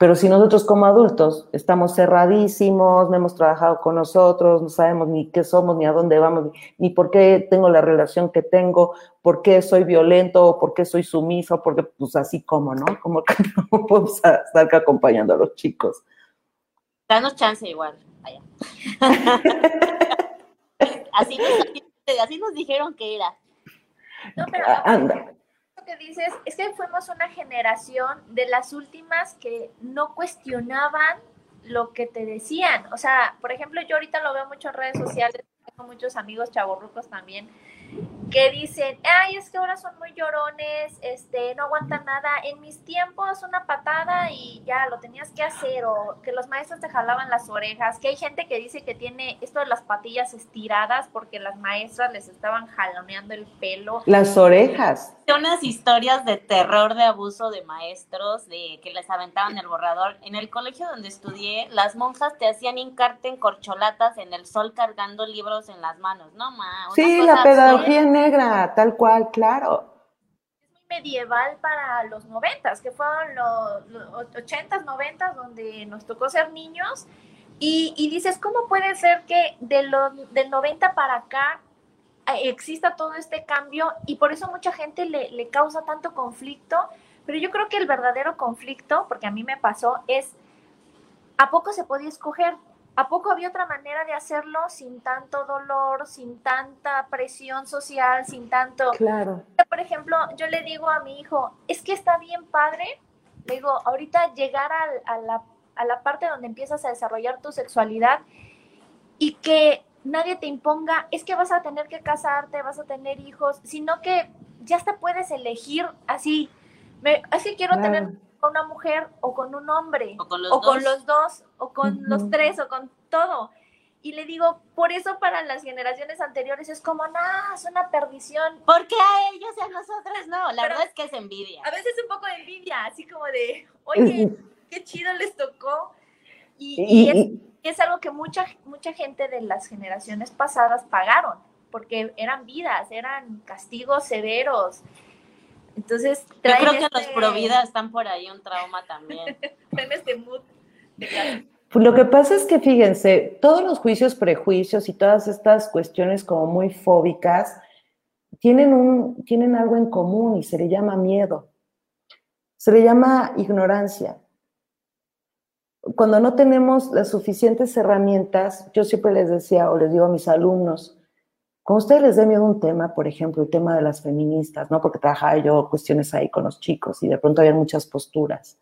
Pero si nosotros como adultos estamos cerradísimos, no hemos trabajado con nosotros, no sabemos ni qué somos, ni a dónde vamos, ni por qué tengo la relación que tengo, por qué soy violento, por qué soy sumiso, porque pues así como, ¿no? Como que [laughs] no podemos estar acompañando a los chicos. Danos chance igual. [laughs] así, nos, así nos dijeron que era. No, pero ah, anda que dices es que fuimos una generación de las últimas que no cuestionaban lo que te decían. O sea, por ejemplo, yo ahorita lo veo mucho en redes sociales, tengo muchos amigos chavorrucos también, que dicen, ay, es que ahora son muy llorones, este, no aguantan nada. En mis tiempos una patada y ya lo tenías que hacer, o que los maestros te jalaban las orejas, que hay gente que dice que tiene esto de las patillas estiradas porque las maestras les estaban jaloneando el pelo. Las orejas. Unas historias de terror de abuso de maestros, de que les aventaban el borrador. En el colegio donde estudié, las monjas te hacían hincarte en corcholatas en el sol cargando libros en las manos, ¿no, ma? sí, la pedagogía tal cual, claro. Es muy medieval para los noventas, que fueron los, ochentas, noventas, donde nos tocó ser niños. Y, y, dices, ¿cómo puede ser que de los, del 90 para acá eh, exista todo este cambio? Y por eso mucha gente le, le causa tanto conflicto. Pero yo creo que el verdadero conflicto, porque a mí me pasó, es, ¿a poco se podía escoger? ¿A poco había otra manera de hacerlo sin tanto dolor, sin tanta presión social, sin tanto... Claro. Por ejemplo, yo le digo a mi hijo, es que está bien padre, le digo, ahorita llegar a, la, a la parte donde empiezas a desarrollar tu sexualidad y que nadie te imponga, es que vas a tener que casarte, vas a tener hijos, sino que ya hasta puedes elegir así, me, es que quiero tener con una mujer o con un hombre, o con los, dos. o con los tres, o con todo. Y le digo, por eso para las generaciones anteriores es como, no, es una perdición. porque a ellos y a nosotros no? La verdad es que es envidia. A veces un poco de envidia, así como de, oye, [laughs] qué chido les tocó. Y, es, algo que mucha, mucha gente de las generaciones pasadas pagaron, porque eran vidas, eran castigos severos, entonces, yo creo que los este pro están por ahí un trauma también. [laughs] en este mood. Pues lo que pasa es que fíjense, todos los juicios, prejuicios y todas estas cuestiones como muy fóbicas tienen, un, tienen algo en común y se le llama miedo. Se le llama ignorancia. Cuando no tenemos las suficientes herramientas, yo siempre les decía o les digo a mis alumnos, cuando ustedes les dé miedo un tema, por ejemplo, el tema de las feministas, ¿no? Porque trabajaba yo cuestiones ahí con los chicos y de pronto había muchas posturas.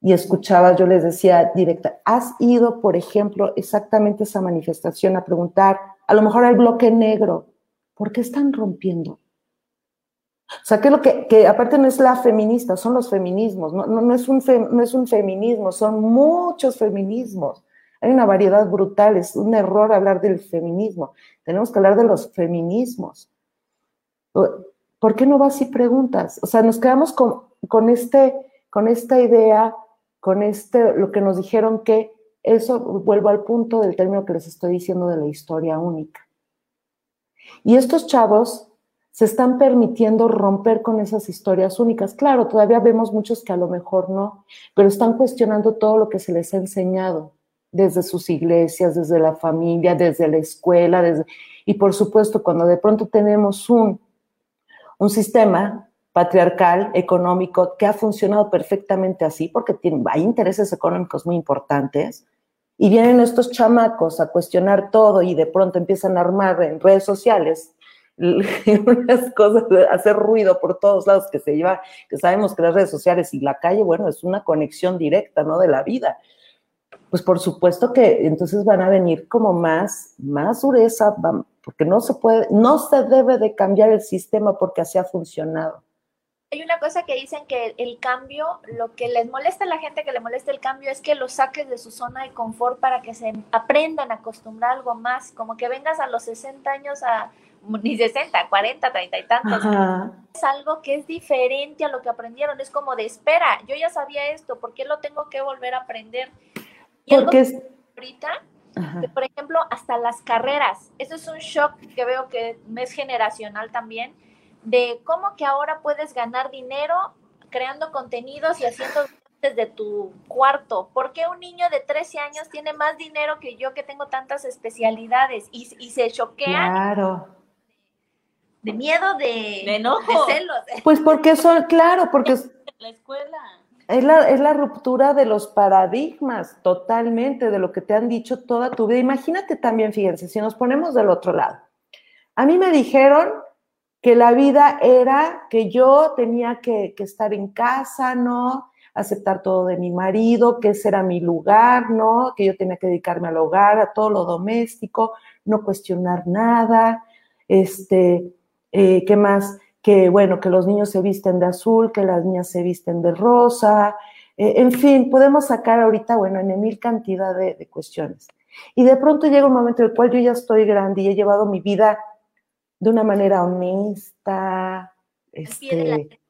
Y escuchaba, yo les decía directa, ¿has ido, por ejemplo, exactamente esa manifestación a preguntar, a lo mejor al bloque negro, ¿por qué están rompiendo? O sea, que lo que, que aparte no es la feminista, son los feminismos, no, no, es un no es un feminismo, son muchos feminismos. Hay una variedad brutal, es un error hablar del feminismo. Tenemos que hablar de los feminismos. ¿Por qué no vas y preguntas? O sea, nos quedamos con, este, con esta idea, con este, lo que nos dijeron que eso, vuelvo al punto del término que les estoy diciendo de la historia única. Y estos chavos se están permitiendo romper con esas historias únicas. Claro, todavía vemos muchos que a lo mejor no, pero están cuestionando todo lo que se les ha enseñado desde sus iglesias, desde la familia, desde la escuela, desde, y por supuesto cuando de pronto tenemos un, un sistema patriarcal, económico, que ha funcionado perfectamente así, porque tiene, hay intereses económicos muy importantes, y vienen estos chamacos a cuestionar todo y de pronto empiezan a armar en redes sociales [laughs] unas cosas, hacer ruido por todos lados que se lleva, que sabemos que las redes sociales y la calle, bueno, es una conexión directa, ¿no? De la vida pues por supuesto que entonces van a venir como más, más dureza, porque no se puede, no se debe de cambiar el sistema porque así ha funcionado. Hay una cosa que dicen que el cambio, lo que les molesta a la gente que le molesta el cambio es que los saques de su zona de confort para que se aprendan a acostumbrar algo más, como que vengas a los 60 años a ni 60, 40, 30 y tantos. Es algo que es diferente a lo que aprendieron, es como de espera, yo ya sabía esto, ¿por qué lo tengo que volver a aprender? Y Porque es... ahorita por ejemplo, hasta las carreras. Eso es un shock que veo que es generacional también, de cómo que ahora puedes ganar dinero creando contenidos y haciendo desde tu cuarto. ¿Por qué un niño de 13 años tiene más dinero que yo que tengo tantas especialidades? Y, se choquean. Claro. De miedo, de, de enojo. De celos. Pues porque son, claro, porque... [laughs] La escuela. Es la, es la, ruptura de los paradigmas, totalmente, de lo que te han dicho toda tu vida. Imagínate también, fíjense, si nos ponemos del otro lado. A mí me dijeron que la vida era que yo tenía que, estar en casa, ¿no? Aceptar todo de mi marido, que ese era mi lugar, ¿no? Que yo tenía que dedicarme al hogar, a todo lo doméstico, no cuestionar nada. Este, eh, ¿qué más? Que, bueno, que los niños se visten de azul, que las niñas se visten de rosa, eh, en fin, podemos sacar ahorita, bueno, en mil cantidad de, cuestiones. Y de pronto llega un momento en el cual yo ya estoy grande y he llevado mi vida de una manera honesta, este,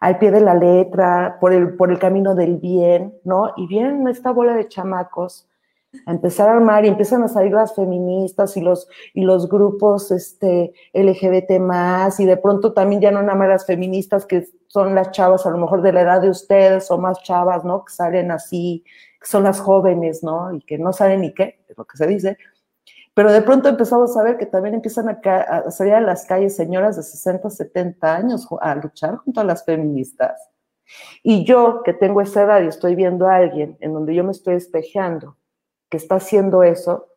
al pie de la letra, por el, por el camino del bien, ¿no? Y vienen esta bola de chamacos a empezar a armar y empiezan a salir las feministas y los, y los grupos este, LGBT más, y de pronto también ya no nada más las feministas que son las chavas a lo mejor de la edad de ustedes o más chavas, ¿no? Que salen así, que son las jóvenes, ¿no? Y que no saben ni qué, es lo que se dice. Pero de pronto empezamos a ver que también empiezan a, a salir a las calles señoras de 60, 70 años a luchar junto a las feministas. Y yo, que tengo esa edad y estoy viendo a alguien en donde yo me estoy espejeando, que está haciendo eso,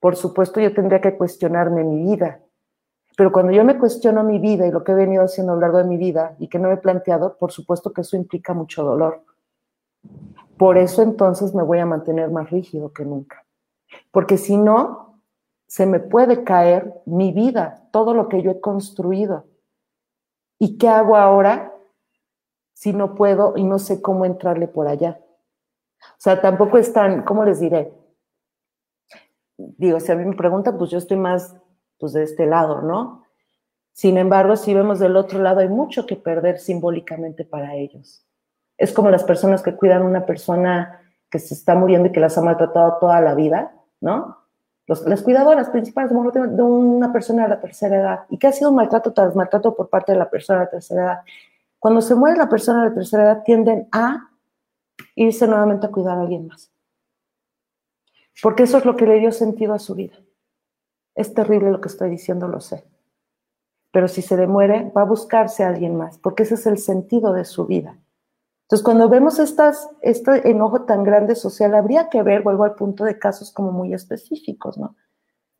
por supuesto yo tendría que cuestionarme mi vida. Pero cuando yo me cuestiono mi vida y lo que he venido haciendo a lo largo de mi vida y que no me he planteado, por supuesto que eso implica mucho dolor. Por eso entonces me voy a mantener más rígido que nunca. Porque si no, se me puede caer mi vida, todo lo que yo he construido. ¿Y qué hago ahora si no puedo y no sé cómo entrarle por allá? O sea, tampoco es tan, ¿cómo les diré? Digo, si a mí me preguntan, pues yo estoy más pues de este lado, ¿no? Sin embargo, si vemos del otro lado, hay mucho que perder simbólicamente para ellos. Es como las personas que cuidan a una persona que se está muriendo y que las ha maltratado toda la vida, ¿no? las cuidadoras principales de una persona de la tercera edad. ¿Y qué ha sido maltrato tras maltrato por parte de la persona de la tercera edad? Cuando se muere la persona de la tercera edad, tienden a irse nuevamente a cuidar a alguien más porque eso es lo que le dio sentido a su vida. Es terrible lo que estoy diciendo, lo sé. Pero si se le muere, va a buscarse a alguien más, porque ese es el sentido de su vida. Entonces, cuando vemos estas, este enojo tan grande social, habría que ver, vuelvo al punto de casos como muy específicos, ¿no?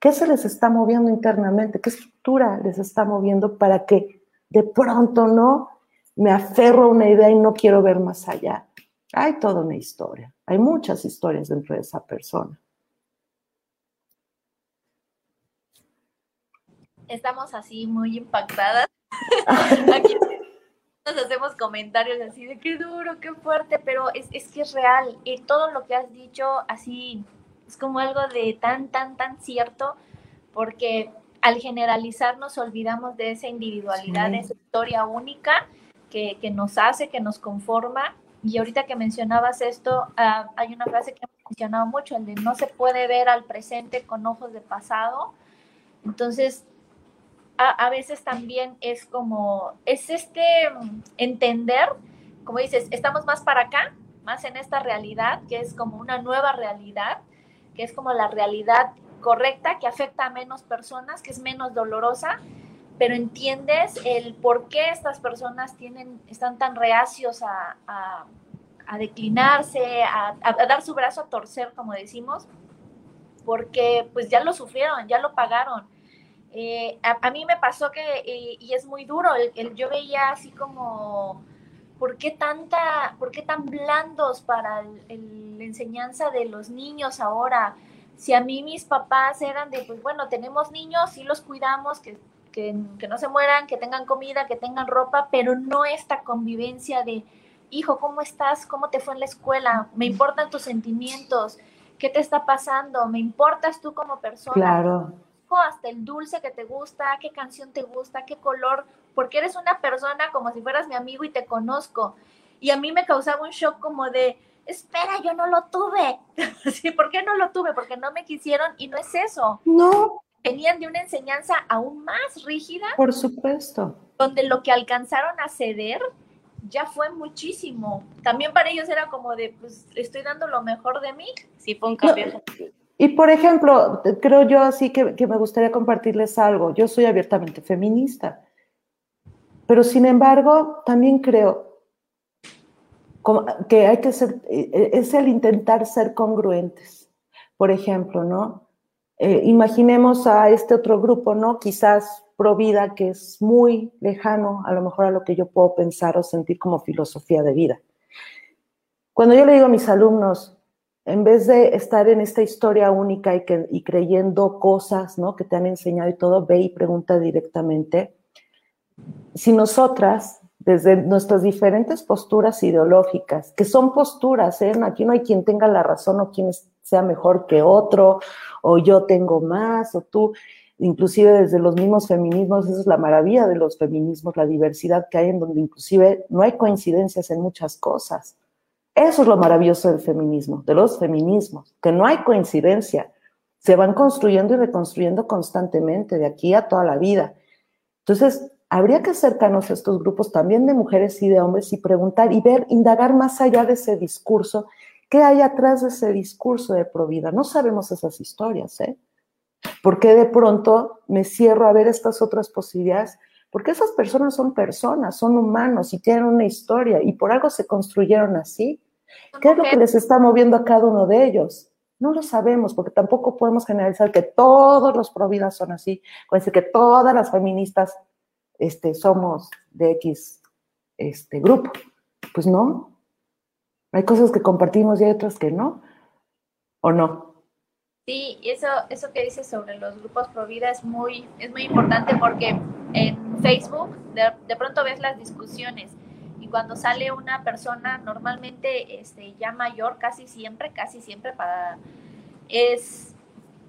¿Qué se les está moviendo internamente? ¿Qué estructura les está moviendo para que de pronto no me aferro a una idea y no quiero ver más allá? Hay toda una historia, hay muchas historias dentro de esa persona. Estamos así muy impactadas. [laughs] Aquí nos hacemos comentarios así de qué duro, qué fuerte, pero es, es que es real. Y todo lo que has dicho así es como algo de tan, tan, tan cierto, porque al generalizar nos olvidamos de esa individualidad, de esa historia única que, que, nos hace, que nos conforma. Y ahorita que mencionabas esto, ah, hay una frase que he mencionado mucho, el de no se puede ver al presente con ojos de pasado. Entonces, a, veces también es como, es este entender, como dices, estamos más para acá, más en esta realidad, que es como una nueva realidad, que es como la realidad correcta, que afecta a menos personas, que es menos dolorosa, pero entiendes el por qué estas personas tienen, están tan reacios a, a, declinarse, a, a, dar su brazo a torcer, como decimos, porque pues ya lo sufrieron, ya lo pagaron. Eh, a, mí me pasó que, eh, y es muy duro, el, yo veía así como, ¿por qué, tanta, ¿por qué tan blandos para la enseñanza de los niños ahora. Si a mí mis papás eran de, pues bueno, tenemos niños, sí los cuidamos, que, que, que no se mueran, que tengan comida, que tengan ropa, pero no esta convivencia de, hijo, ¿cómo estás? ¿Cómo te fue en la escuela? Me importan tus sentimientos. ¿Qué te está pasando? ¿Me importas tú como persona? Claro. Hasta el dulce que te gusta, qué canción te gusta, qué color, porque eres una persona como si fueras mi amigo y te conozco. Y a mí me causaba un shock como de, espera, yo no lo tuve. [laughs] ¿Sí? ¿Por qué no lo tuve? Porque no me quisieron y no es eso. No. Venían de una enseñanza aún más rígida. Por supuesto. Donde lo que alcanzaron a ceder ya fue muchísimo. También para ellos era como de, pues, estoy dando lo mejor de mí. Sí, fue un cambio. Y por ejemplo, creo yo así que, me gustaría compartirles algo. Yo soy abiertamente feminista, pero sin embargo, también creo que hay que ser, eh, es el intentar ser congruentes. Por ejemplo, ¿no? Eh, imaginemos a este otro grupo, ¿no? Quizás pro vida, que es muy lejano a lo mejor a lo que yo puedo pensar o sentir como filosofía de vida. Cuando yo le digo a mis alumnos, en vez de estar en esta historia única y, creyendo cosas ¿no? que te han enseñado y todo, ve y pregunta directamente, si nosotras desde nuestras diferentes posturas ideológicas, que son posturas, ¿eh? aquí no hay quien tenga la razón o quien sea mejor que otro, o yo tengo más, o tú, inclusive desde los mismos feminismos, esa es la maravilla de los feminismos, la diversidad que hay en donde inclusive no hay coincidencias en muchas cosas. Eso es lo maravilloso del feminismo, de los feminismos, que no hay coincidencia, se van construyendo y reconstruyendo constantemente de aquí a toda la vida. Entonces, habría que acercarnos a estos grupos también de mujeres y de hombres y preguntar y ver, indagar más allá de ese discurso, qué hay atrás de ese discurso de provida. No sabemos esas historias, ¿eh? ¿Por qué de pronto me cierro a ver estas otras posibilidades? Porque esas personas son personas, son humanos y tienen una historia y por algo se construyeron así. ¿Qué es lo que les está moviendo a cada uno de ellos? No lo sabemos, porque tampoco podemos generalizar que todos los providas son así, o decir que todas las feministas este, somos de X este, grupo. Pues no. Hay cosas que compartimos y hay otras que no. ¿O no? Sí, y eso, eso que dices sobre los grupos pro vida es muy, es muy importante porque en Facebook de, de pronto ves las discusiones y cuando sale una persona normalmente este, ya mayor, casi siempre, casi siempre para es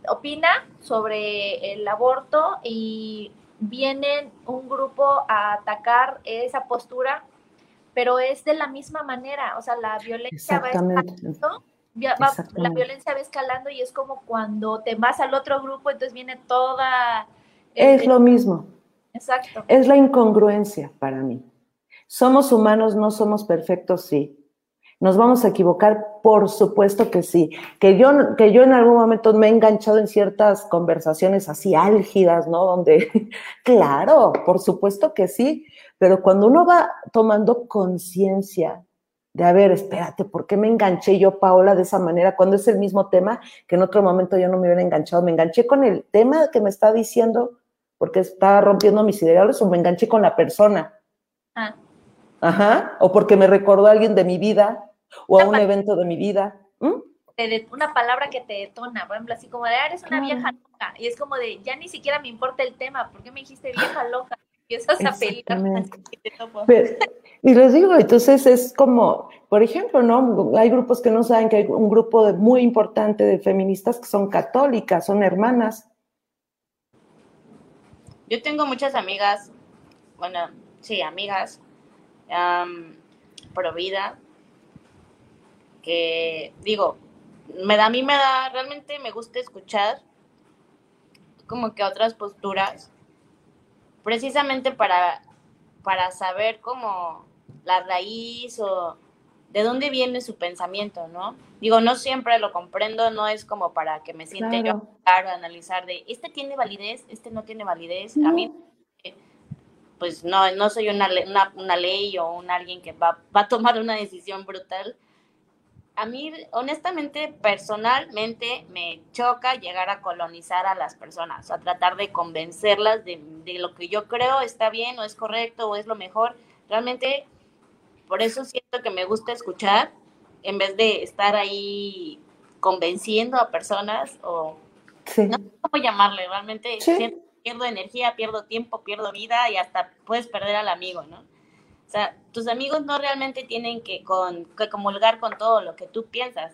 opina sobre el aborto y vienen un grupo a atacar esa postura, pero es de la misma manera, o sea, la violencia va escalando, la violencia va escalando y es como cuando te vas al otro grupo, entonces viene toda... Es lo mismo. Exacto. Es la incongruencia para mí. Somos humanos, no somos perfectos, sí. ¿Nos vamos a equivocar? Por supuesto que sí. Que yo, que yo en algún momento me he enganchado en ciertas conversaciones así álgidas, ¿no? Donde, [laughs] claro, por supuesto que sí, pero cuando uno va tomando conciencia de, a ver, espérate, ¿por qué me enganché yo, Paola, de esa manera? Cuando es el mismo tema que en otro momento yo no me hubiera enganchado. Me enganché con el tema que me está diciendo porque está rompiendo mis ideales o me enganché con la persona. Ah. Ajá, o porque me recordó a alguien de mi vida o a un evento de mi vida. Una palabra que te detona, por ejemplo, así como de, ah, eres una vieja loca. Y es como de, ya ni siquiera me importa el tema, ¿por qué me dijiste vieja loca? Y esas y les digo, entonces es como, por ejemplo, ¿no? Hay grupos que no saben que hay un grupo muy importante de feministas que son católicas, son hermanas. Yo tengo muchas amigas, bueno, sí, amigas, pro vida, que digo, me da, a mí me da, realmente me gusta escuchar como que otras posturas, precisamente para, para saber cómo la raíz o de dónde viene su pensamiento, ¿no? Digo, no siempre lo comprendo, no es como para que me siente yo a analizar de, este tiene validez, este no tiene validez. A mí, pues no, no soy una, una, una ley o un alguien que va, va a tomar una decisión brutal, a mí, honestamente, personalmente, me choca llegar a colonizar a las personas, a tratar de convencerlas de, lo que yo creo está bien o es correcto o es lo mejor. Realmente, por eso siento que me gusta escuchar en vez de estar ahí convenciendo a personas o Sí. no sé cómo llamarle, realmente Sí. siento pierdo energía, pierdo tiempo, pierdo vida y hasta puedes perder al amigo, ¿no? O sea, tus amigos no realmente tienen que, con, que comulgar con todo lo que tú piensas.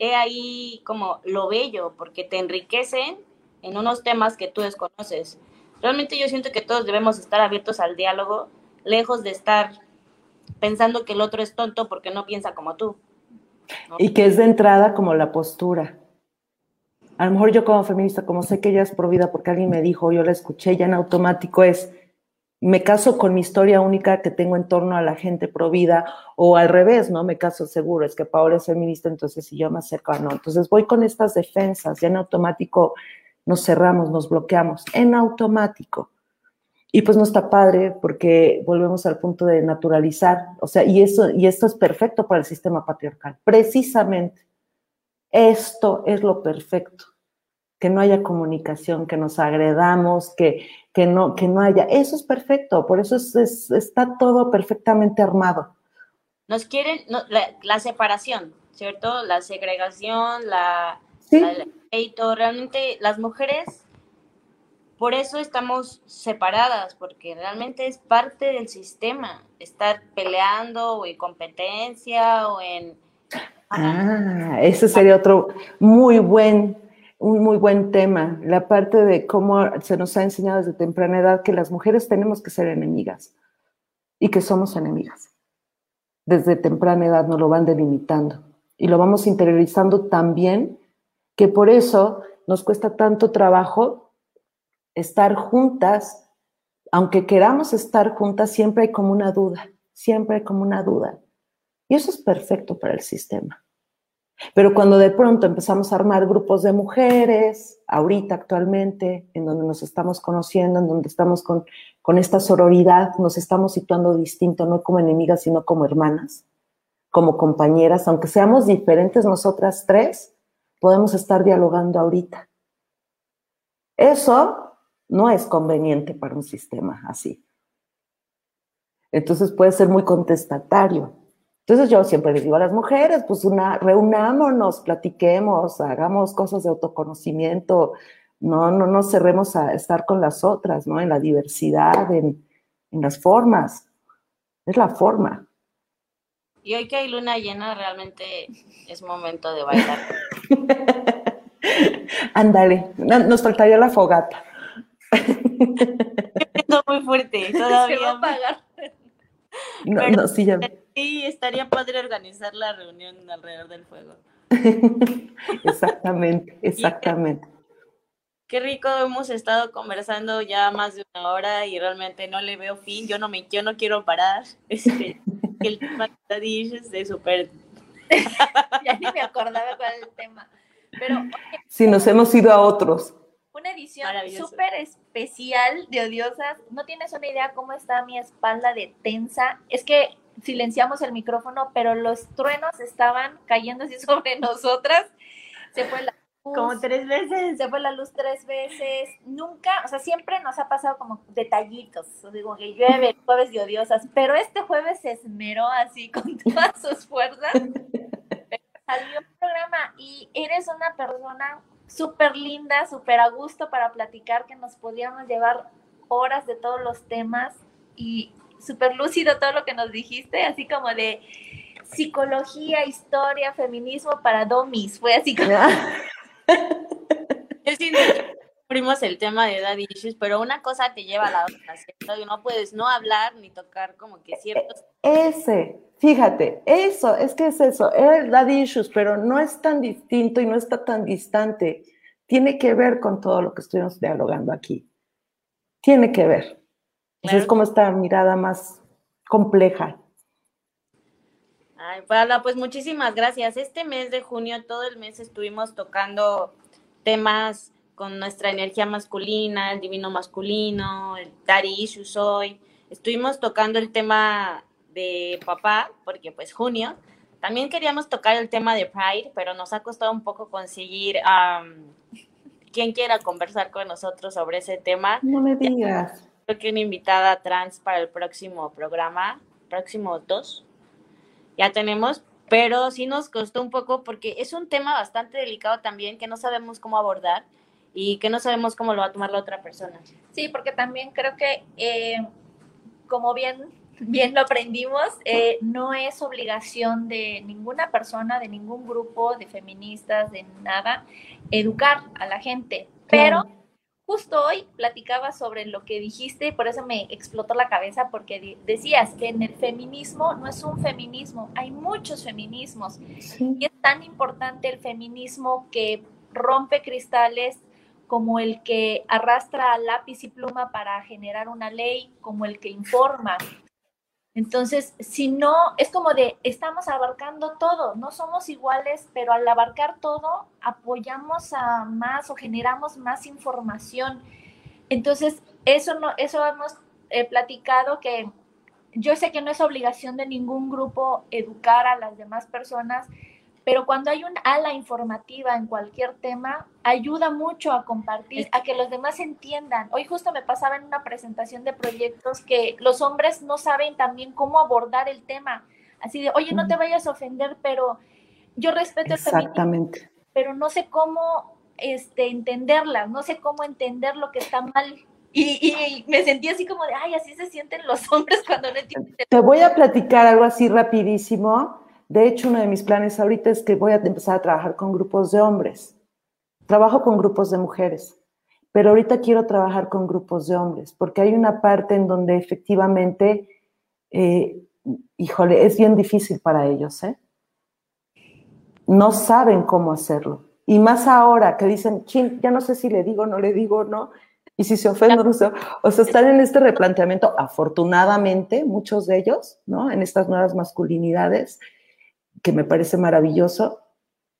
He ahí como lo bello, porque te enriquecen en unos temas que tú desconoces. Realmente yo siento que todos debemos estar abiertos al diálogo, lejos de estar pensando que el otro es tonto porque no piensa como tú. Y que es de entrada como la postura. A lo mejor yo como feminista, como sé que ella es pro vida porque alguien me dijo, yo la escuché, ya en automático es, me caso con mi historia única que tengo en torno a la gente pro vida, o al revés, ¿no? Me caso seguro, es que Paola es feminista, entonces si yo me acerco no. Entonces voy con estas defensas, ya en automático nos cerramos, nos bloqueamos, en automático. Y pues no está padre porque volvemos al punto de naturalizar, o sea, y eso y esto es perfecto para el sistema patriarcal. Precisamente esto es lo perfecto, que no haya comunicación, que nos agredamos, que, que, no, que no haya, eso es perfecto, por eso es, es, está todo perfectamente armado. Nos quieren, no, la, la, separación, ¿cierto? La segregación, la, ¿Sí? la, pleito, realmente las mujeres por eso estamos separadas, porque realmente es parte del sistema, estar peleando o en competencia o en... Ah, ese sería otro muy buen, un muy buen tema, la parte de cómo se nos ha enseñado desde temprana edad que las mujeres tenemos que ser enemigas y que somos enemigas. Desde temprana edad nos lo van delimitando y lo vamos interiorizando también, que por eso nos cuesta tanto trabajo estar juntas, aunque queramos estar juntas, siempre hay como una duda, siempre hay como una duda. Y eso es perfecto para el sistema. Pero cuando de pronto empezamos a armar grupos de mujeres, ahorita actualmente, en donde nos estamos conociendo, en donde estamos con, con esta sororidad, nos estamos situando distinto, no como enemigas, sino como hermanas, como compañeras, aunque seamos diferentes nosotras tres, podemos estar dialogando ahorita. Eso no es conveniente para un sistema así. Entonces puede ser muy contestatario. Entonces yo siempre les digo a las mujeres, pues una, reunámonos, platiquemos, hagamos cosas de autoconocimiento, no, no nos cerremos a estar con las otras, ¿no? En la diversidad, en, en las formas. Es la forma. Y hoy que hay luna llena, realmente es momento de bailar. [laughs] Ándale, nos faltaría la fogata. No muy fuerte, todavía. [laughs] Se va a pagar. [laughs] No, no, sí, ya. Sí, estaría padre organizar la reunión alrededor del fuego. [laughs] exactamente, exactamente. Qué rico hemos estado conversando ya más de una hora y realmente no le veo fin. Yo no me, yo no quiero parar. Este, el tema de es de súper. ya ni me acordaba cuál era el tema. Pero sí, nos hemos ido a otros. Una edición súper especial de Odiosas. No tienes una idea cómo está mi espalda de tensa. Es que silenciamos el micrófono, pero los truenos estaban cayendo así [laughs] sobre nosotras. Se fue la luz. Como tres veces. Se fue la luz tres veces. Nunca, o sea, siempre nos ha pasado como detallitos. Digo que llueve, jueves de odiosas, pero este jueves se esmeró así [laughs] con todas sus fuerzas. Salió un programa y eres una persona súper linda, súper a gusto para platicar, que nos podíamos llevar horas de todos los temas y súper lúcido todo lo que nos dijiste, así como de psicología, historia, feminismo para domis. Fue así como. [laughs] Yo siento que abrimos el tema de daddy issues, pero una cosa te lleva a la otra, ¿cierto? Y no puedes no hablar ni tocar como que ciertos. Ese, fíjate, eso, es que es eso, era el daddy issues, pero no es tan distinto y no está tan distante. Tiene que ver con todo lo que estuvimos dialogando aquí. Tiene que ver. Claro. Es como esta mirada más compleja. Ay, Paula, pues muchísimas gracias. Este mes de junio, todo el mes estuvimos tocando temas con nuestra energía masculina, el divino masculino, el daddy issues hoy. Estuvimos tocando el tema de papá, porque pues junio. También queríamos tocar el tema de Pride, pero nos ha costado un poco conseguir um, quien quiera conversar con nosotros sobre ese tema. No me digas. Creo que una invitada trans para el próximo programa, próximo dos. Ya tenemos, pero sí nos costó un poco porque es un tema bastante delicado también que no sabemos cómo abordar y que no sabemos cómo lo va a tomar la otra persona. Sí, porque también creo que, eh, como bien, bien lo aprendimos, eh, no es obligación de ninguna persona, de ningún grupo de feministas, de nada, educar a la gente, pero justo hoy platicaba sobre lo que dijiste y por eso me explotó la cabeza porque decías que en el feminismo no es un feminismo, hay muchos feminismos. Y es tan importante el feminismo que rompe cristales como el que arrastra lápiz y pluma para generar una ley, como el que informa, entonces, si no, es como de, estamos abarcando todo, no somos iguales, pero al abarcar todo, apoyamos a más o generamos más información. Entonces, eso, no, eso hemos eh, platicado que yo sé que no es obligación de ningún grupo educar a las demás personas, pero cuando hay un ala informativa en cualquier tema, ayuda mucho a compartir, a que los demás entiendan. Hoy justo me pasaba en una presentación de proyectos que los hombres no saben también cómo abordar el tema. Así de, oye, no te vayas a ofender, pero yo respeto Exactamente. el pero no sé cómo este, entenderla, no sé cómo entender lo que está mal. Y, y, me sentí así como de, ay, así se sienten los [laughs] hombres cuando no entienden. Te voy a platicar algo así rapidísimo de hecho, uno de mis planes ahorita es que voy a empezar a trabajar con grupos de hombres. Trabajo con grupos de mujeres, pero ahorita quiero trabajar con grupos de hombres, porque hay una parte en donde efectivamente, eh, híjole, es bien difícil para ellos, ¿eh? No saben cómo hacerlo. Y más ahora que dicen, chin, ya no sé si le digo, no le digo, no. Y si se ofende, no sé. O sea, están en este replanteamiento, afortunadamente, muchos de ellos, ¿no? En estas nuevas masculinidades que me parece maravilloso,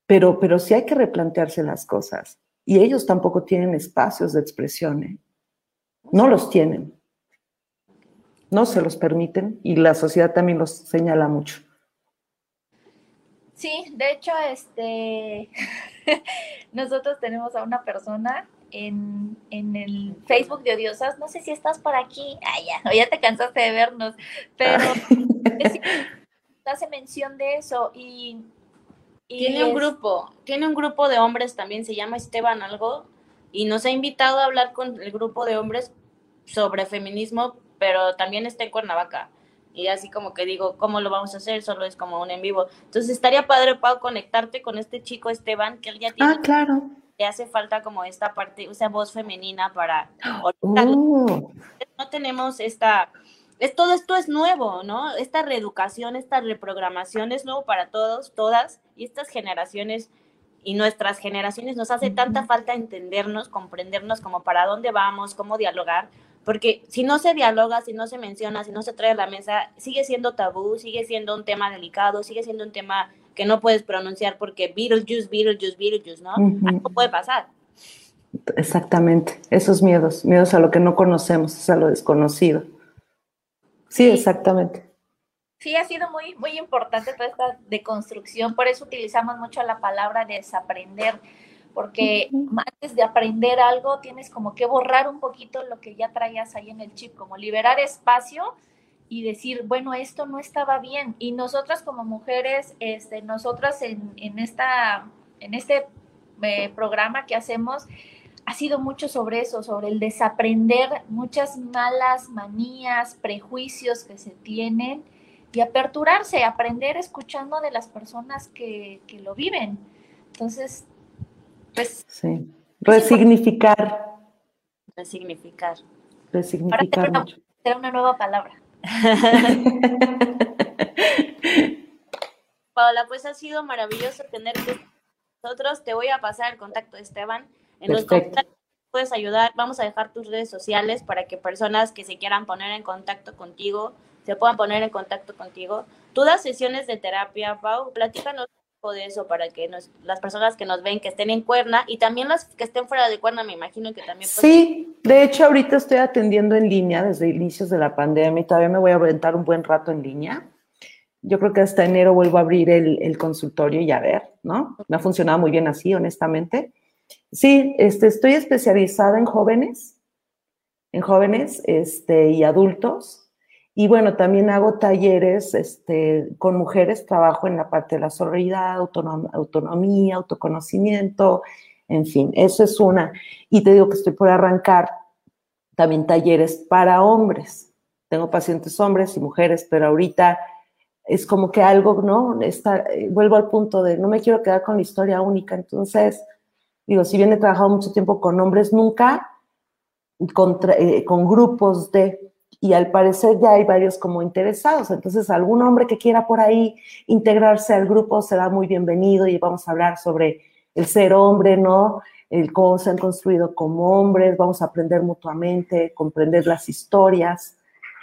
pero, pero sí hay que replantearse las cosas. Y ellos tampoco tienen espacios de expresión, ¿eh? no los tienen, no se los permiten y la sociedad también los señala mucho. Sí, de hecho, este, [laughs] nosotros tenemos a una persona en, en, el Facebook de Odiosas, no sé si estás por aquí, ay, ya, ya te cansaste de vernos, pero [laughs] hace mención de eso y... tiene un grupo, tiene un grupo de hombres también, se llama Esteban algo, y nos ha invitado a hablar con el grupo de hombres sobre feminismo, pero también está en Cuernavaca. Y así como que digo, ¿cómo lo vamos a hacer? Solo es como un en vivo. Entonces estaría padre, Pau, conectarte con este chico Esteban, que él ya tiene... Ah, claro. Le hace falta como esta parte, esa voz femenina para... [gasps] Oh. No tenemos esta todo esto es nuevo, ¿no? Esta reeducación, esta reprogramación es nuevo para todos, todas, y estas generaciones y nuestras generaciones nos hace tanta falta entendernos, comprendernos como para dónde vamos, cómo dialogar, porque si no se dialoga, si no se menciona, si no se trae a la mesa, sigue siendo tabú, sigue siendo un tema delicado, sigue siendo un tema que no puedes pronunciar porque Beetlejuice, Beetlejuice, Beetlejuice, ¿no? Algo puede pasar. Exactamente, esos miedos, miedos a lo que no conocemos, a lo desconocido. Sí, exactamente. Sí, ha sido muy, muy importante toda esta deconstrucción, por eso utilizamos mucho la palabra desaprender, porque antes de aprender algo tienes como que borrar un poquito lo que ya traías ahí en el chip, como liberar espacio y decir, bueno, esto no estaba bien. Y nosotras como mujeres, este, nosotras en, en, esta, en este eh, programa que hacemos, ha sido mucho sobre eso, sobre el desaprender muchas malas manías, prejuicios que se tienen y aperturarse, aprender escuchando de las personas que, lo viven. Entonces, pues... Sí. Resignificar. Resignificar. Resignificar mucho. Será una nueva palabra. [laughs] Paola, pues ha sido maravilloso tenerte nosotros. Te voy a pasar el contacto de Esteban en los comentarios puedes ayudar. Vamos a dejar tus redes sociales para que personas que se quieran poner en contacto contigo se puedan poner en contacto contigo. Tú das sesiones de terapia, Pau. Platícanos un poco de eso para que las personas que nos ven, que estén en Cuerna y también las que estén fuera de Cuerna, me imagino que también. Sí, de hecho, ahorita estoy atendiendo en línea desde inicios de la pandemia y todavía me voy a aventar un buen rato en línea. Yo creo que hasta enero vuelvo a abrir el, el consultorio y a ver, ¿no? Me ha funcionado muy bien así, honestamente. Sí, este, estoy especializada en jóvenes, en jóvenes este, y adultos. Y bueno, también hago talleres este, con mujeres, trabajo en la parte de la sororidad, autonomía, autoconocimiento, en fin, eso es una. Y te digo que estoy por arrancar también talleres para hombres. Tengo pacientes hombres y mujeres, pero ahorita es como que algo, ¿no? Está, eh, vuelvo al punto de no me quiero quedar con la historia única. Entonces, digo, si bien he trabajado mucho tiempo con hombres, nunca eh, con grupos de, y al parecer ya hay varios como interesados. Entonces, algún hombre que quiera por ahí integrarse al grupo será muy bienvenido y vamos a hablar sobre el ser hombre, ¿no? El cómo se han construido como hombres, vamos a aprender mutuamente, comprender las historias,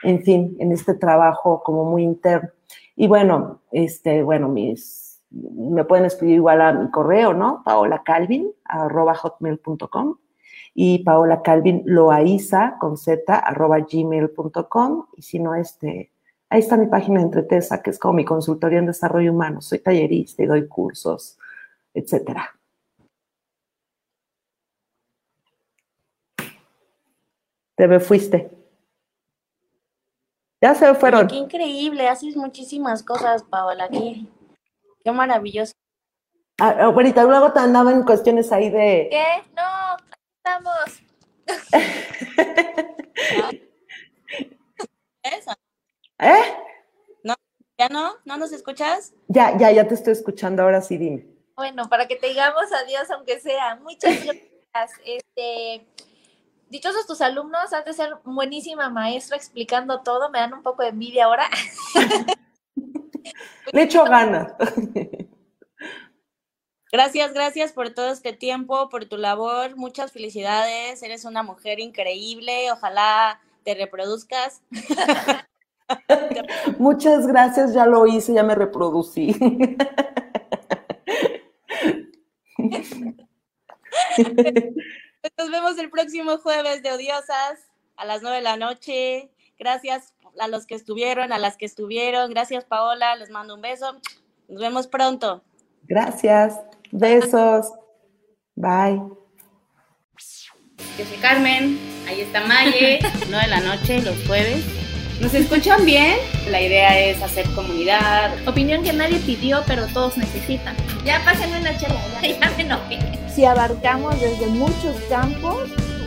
en fin, en este trabajo como muy interno. Y bueno, este, bueno, mis, me pueden escribir igual a mi correo, ¿no? Paola Calvin, arroba hotmail.com y Paola Calvin Loaiza con z arroba gmail.com y si no, este, ahí está mi página de Entretesa, que es como mi consultoría en desarrollo humano. Soy tallerista y doy cursos, etcétera. Te me fuiste. Ya se fueron. Qué increíble, haces muchísimas cosas, Paola. Qué, qué maravilloso. Ah, ah bonita, luego te andaba en cuestiones ahí de. ¿Qué? No, estamos. [laughs] ¿Eh? No, ¿ya no? ¿No nos escuchas? Ya, ya, ya te estoy escuchando, ahora sí dime. Bueno, para que te digamos adiós, aunque sea. Muchas [laughs] gracias. Este, dichosos tus alumnos, has de ser buenísima maestra explicando todo, me dan un poco de envidia ahora. [laughs] [laughs] Le echo ganas. [laughs] Gracias, gracias por todo este tiempo, por tu labor. Muchas felicidades. Eres una mujer increíble. Ojalá te reproduzcas. [laughs] Muchas gracias, ya lo hice, ya me reproducí. Nos vemos el próximo jueves de Odiosas a las nueve de la noche. Gracias a los que estuvieron, a las que estuvieron. Gracias, Paola. Les mando un beso. Nos vemos pronto. Gracias. Besos. Bye. Yo soy Carmen, ahí está Maye, [laughs] 9 de la noche, los jueves. ¿Nos escuchan bien? La idea es hacer comunidad. Opinión que nadie pidió, pero todos necesitan. Ya pásenme una chela, ya, ya me enojé. Si abarcamos desde muchos campos,